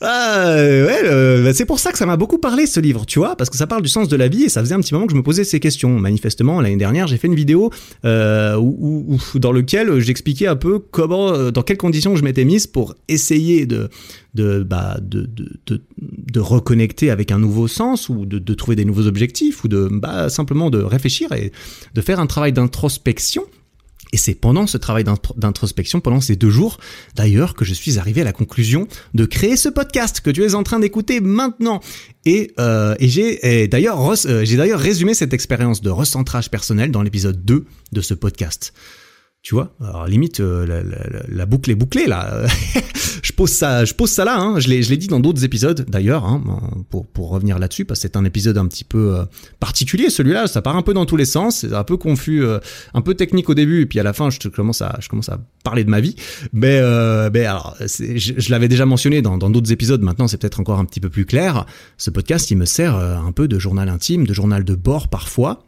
Ah, ouais, bah, c'est pour ça que ça m'a beaucoup parlé ce livre, tu vois, parce que ça parle du sens de la vie et ça faisait un petit moment que je me posais ces questions. Manifestement, l'année dernière, j'ai fait une vidéo euh, où, dans lequel j'expliquais un peu comment, euh, dans quelles conditions je m'étais mise pour essayer de de, bah, de, de, de, de, reconnecter avec un nouveau sens ou de, de trouver des nouveaux objectifs ou de bah, simplement de réfléchir et de faire un travail d'introspection et c'est pendant ce travail d'introspection, pendant ces deux jours, d'ailleurs, que je suis arrivé à la conclusion de créer ce podcast que tu es en train d'écouter maintenant. Et, euh, et j'ai d'ailleurs euh, j'ai d'ailleurs résumé cette expérience de recentrage personnel dans l'épisode 2 de ce podcast. Tu vois, alors limite euh, la, boucle est bouclée là. (laughs) je pose ça, je pose ça là. Hein. Je l'ai, dit dans d'autres épisodes d'ailleurs, hein, pour pour revenir là-dessus parce que c'est un épisode un petit peu euh, particulier celui-là. Ça part un peu dans tous les sens, c'est un peu confus, euh, un peu technique au début et puis à la fin je commence à je commence à parler de ma vie. Mais mais alors je, l'avais déjà mentionné dans d'autres épisodes. Maintenant c'est peut-être encore un petit peu plus clair. Ce podcast il me sert un peu de journal intime, de journal de bord parfois,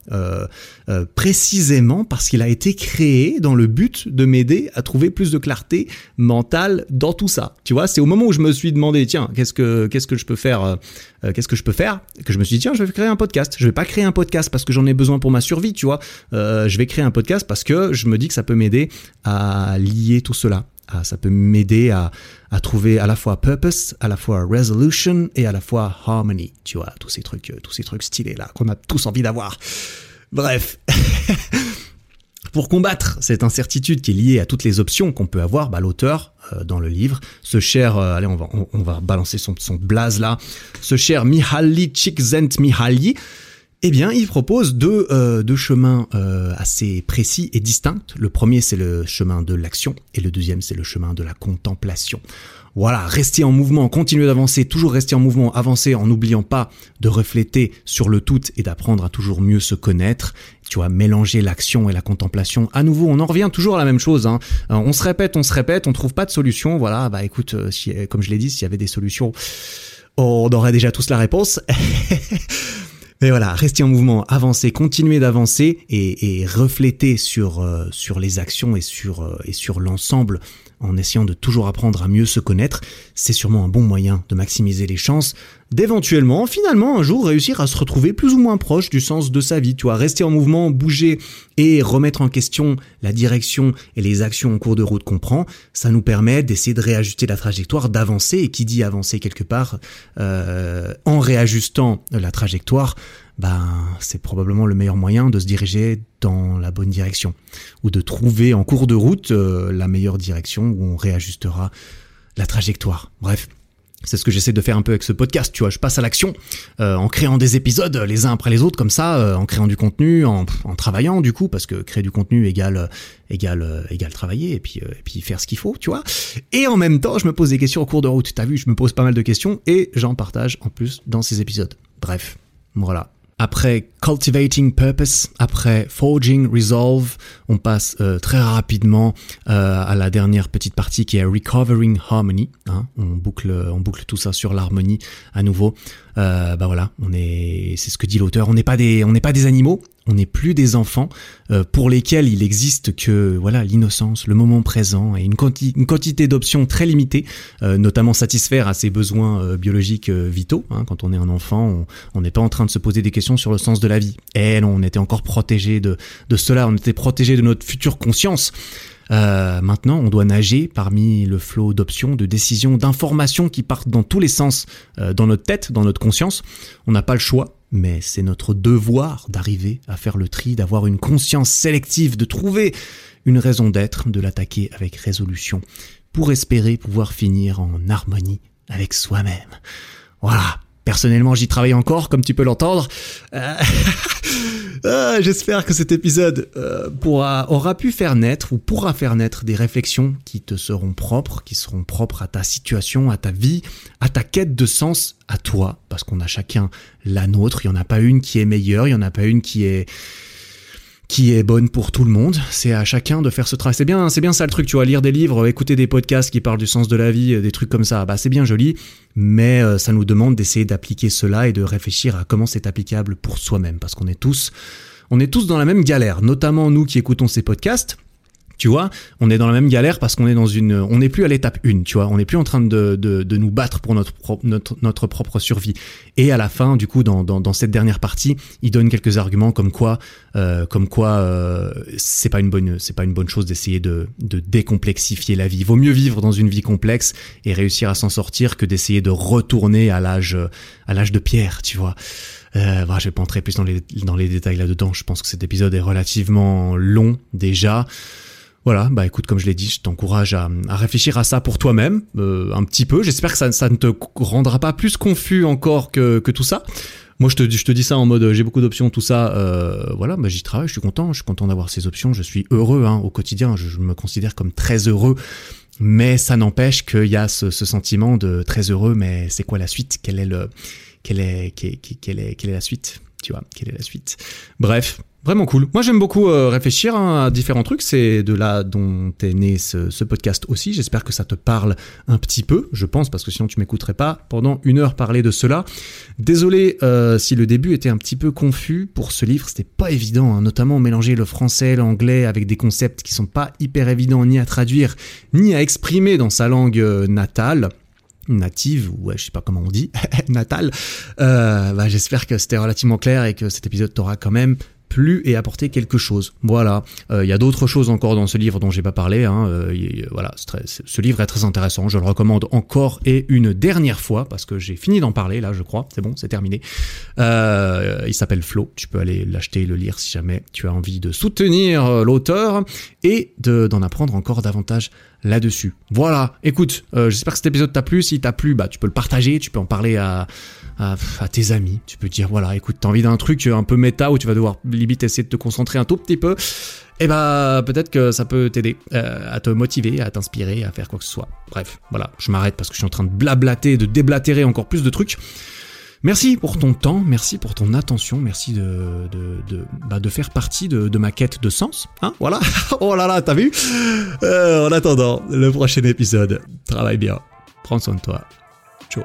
précisément parce qu'il a été créé dans le but de m'aider à trouver plus de clarté mentale dans tout ça. Tu vois, c'est au moment où je me suis demandé, tiens, qu'est-ce que qu'est-ce que je peux faire, euh, euh, qu'est-ce que je peux faire, que je me suis dit, tiens, je vais créer un podcast. Je vais pas créer un podcast parce que j'en ai besoin pour ma survie, tu vois. Euh, je vais créer un podcast parce que je me dis que ça peut m'aider à lier tout cela. Ah, ça peut m'aider à, à trouver à la fois purpose, à la fois resolution et à la fois harmony. Tu vois, tous ces trucs, tous ces trucs stylés là qu'on a tous envie d'avoir. Bref. (laughs) Pour combattre cette incertitude qui est liée à toutes les options qu'on peut avoir, bah, l'auteur, euh, dans le livre, ce cher, euh, allez, on va, on, va balancer son, son blaze là, ce cher Mihaly Csikszentmihalyi, eh bien, il propose deux, euh, deux chemins assez précis et distincts. Le premier, c'est le chemin de l'action, et le deuxième, c'est le chemin de la contemplation. Voilà, rester en mouvement, continuer d'avancer, toujours rester en mouvement, avancer en n'oubliant pas de refléter sur le tout et d'apprendre à toujours mieux se connaître. Tu vois, mélanger l'action et la contemplation. À nouveau, on en revient toujours à la même chose. Hein. Euh, on se répète, on se répète, on trouve pas de solution. Voilà, bah écoute, euh, euh, comme je l'ai dit, s'il y avait des solutions, on aurait déjà tous la réponse. (laughs) Mais voilà, rester en mouvement, avancer, continuer d'avancer et, et, refléter sur sur les actions et sur et sur l'ensemble en essayant de toujours apprendre à mieux se connaître, c'est sûrement un bon moyen de maximiser les chances d'éventuellement, finalement, un jour réussir à se retrouver plus ou moins proche du sens de sa vie. Tu vois, rester en mouvement, bouger et remettre en question la direction et les actions en cours de route qu'on prend, ça nous permet d'essayer de réajuster la trajectoire, d'avancer. Et qui dit avancer quelque part, euh, en réajustant la trajectoire, ben, c'est probablement le meilleur moyen de se diriger dans la bonne direction ou de trouver en cours de route euh, la meilleure direction où on réajustera la trajectoire. Bref, c'est ce que j'essaie de faire un peu avec ce podcast, tu vois. Je passe à l'action euh, en créant des épisodes les uns après les autres, comme ça, euh, en créant du contenu, en, travaillant du coup, parce que créer du contenu égale égale égale travailler et puis et puis faire ce qu'il faut, tu vois. Et en même temps, je me pose des questions au cours de route. T'as vu, je me pose pas mal de questions et j'en partage en plus dans ces épisodes. Bref, voilà après Cultivating Purpose, après Forging Resolve, on passe euh, très rapidement euh, à la dernière petite partie qui est Recovering Harmony. Hein. On boucle, on boucle tout ça sur l'harmonie à nouveau. Euh, bah voilà, on est, c'est ce que dit l'auteur. On n'est pas on n'est pas des animaux. On n'est plus des enfants euh, pour lesquels il existe que voilà l'innocence, le moment présent et une, quantité d'options très limitées, euh, notamment satisfaire à ses besoins euh, biologiques vitaux. Hein. Quand on est un enfant, on n'est pas en train de se poser des questions sur le sens de la vie. Et non, on était encore protégé de, cela, on était protégé de notre future conscience. Euh, maintenant, on doit nager parmi le flot d'options, de décisions, d'informations qui partent dans tous les sens euh, dans notre tête, dans notre conscience. On n'a pas le choix, mais c'est notre devoir d'arriver à faire le tri, d'avoir une conscience sélective, de trouver une raison d'être, de l'attaquer avec résolution, pour espérer pouvoir finir en harmonie avec soi-même. Voilà, Personnellement, j'y travaille encore, comme tu peux l'entendre. Euh, ah, (laughs) j'espère que cet épisode euh, pourra, aura pu faire naître ou pourra faire naître des réflexions qui te seront propres, qui seront propres à ta situation, à ta vie, à ta quête de sens, à toi, parce qu'on a chacun la nôtre. Il n'y en a pas une qui est meilleure, il n'y en a pas une qui est qui est bonne pour tout le monde. C'est à chacun de faire ce travail. C'est bien, c'est bien ça le truc, tu vois, lire des livres, écouter des podcasts qui parlent du sens de la vie, des trucs comme ça. Bah, c'est bien joli, mais euh, ça nous demande d'essayer d'appliquer cela et de réfléchir à comment c'est applicable pour soi-même, parce qu'on est tous, on est tous dans la même galère, notamment nous qui écoutons ces podcasts tu vois, on est dans la même galère parce qu'on est dans une, on n'est plus à l'étape 1, tu vois, on n'est plus en train de, de, de, nous battre pour notre, notre, notre propre survie. Et à la fin, du coup, dans, dans, cette dernière partie, il donne quelques arguments comme quoi, euh, comme quoi, euh, c'est pas une bonne, c'est pas une bonne chose d'essayer de, de décomplexifier la vie. Vaut mieux vivre dans une vie complexe et réussir à s'en sortir que d'essayer de retourner à l'âge, à l'âge de pierre, tu vois. Euh, bah, je vais pas entrer plus dans les, dans les détails là-dedans. Je pense que cet épisode est relativement long déjà. Voilà, bah écoute, comme je l'ai dit, je t'encourage à, réfléchir à ça pour toi-même, euh, un petit peu. J'espère que ça, ne te rendra pas plus confus encore que, tout ça. Moi, je te, dis ça en mode, j'ai beaucoup d'options, tout ça. Euh, voilà, bah j'y travaille, je suis content, je suis content d'avoir ces options, je suis heureux hein, au quotidien, je, me considère comme très heureux. Mais ça n'empêche qu'il y a ce, sentiment de très heureux, mais c'est quoi la suite? Quelle est, quelle est la suite? Tu vois, quelle est la suite? Bref, Vraiment cool. Moi, j'aime beaucoup euh, réfléchir hein, à différents trucs. C'est de là dont est né ce, podcast aussi. J'espère que ça te parle un petit peu, je pense, parce que sinon tu m'écouterais pas pendant une heure parler de cela. Désolé euh, si le début était un petit peu confus pour ce livre. C'était pas évident, hein, notamment mélanger le français, l'anglais avec des concepts qui sont pas hyper évidents ni à traduire ni à exprimer dans sa langue euh, natale native, ou ouais, je sais pas comment on dit, (laughs) natale. Bah, J'espère que c'était relativement clair et que cet épisode t'aura quand même plu et apporté quelque chose. Voilà. Il euh, y a d'autres choses encore dans ce livre dont j'ai pas parlé. Hein. Euh, voilà, ce livre est très intéressant. Je le recommande encore et une dernière fois parce que j'ai fini d'en parler là, je crois. C'est bon, c'est terminé. Euh, il s'appelle Flo. Tu peux aller l'acheter, le lire si jamais tu as envie de soutenir l'auteur et d'en apprendre encore davantage là-dessus. Voilà. Écoute, euh, j'espère que cet épisode t'a plu. Si t'a plu, bah tu peux le partager. Tu peux en parler à à, tes amis. Tu peux dire, voilà, écoute, t'as envie d'un truc un peu méta où tu vas devoir limite essayer de te concentrer un tout petit peu. Et eh bah peut-être que ça peut t'aider euh, à te motiver, à t'inspirer, à faire quoi que ce soit. Bref, voilà, je m'arrête parce que je suis en train de blablater, de déblatérer encore plus de trucs. Merci pour ton temps, merci pour ton attention, merci de, de, de, bah de faire partie de, ma quête de sens. Hein, voilà. (laughs) oh là là, t'as vu? Euh, En attendant, le prochain épisode, travaille bien, prends soin de toi. Ciao.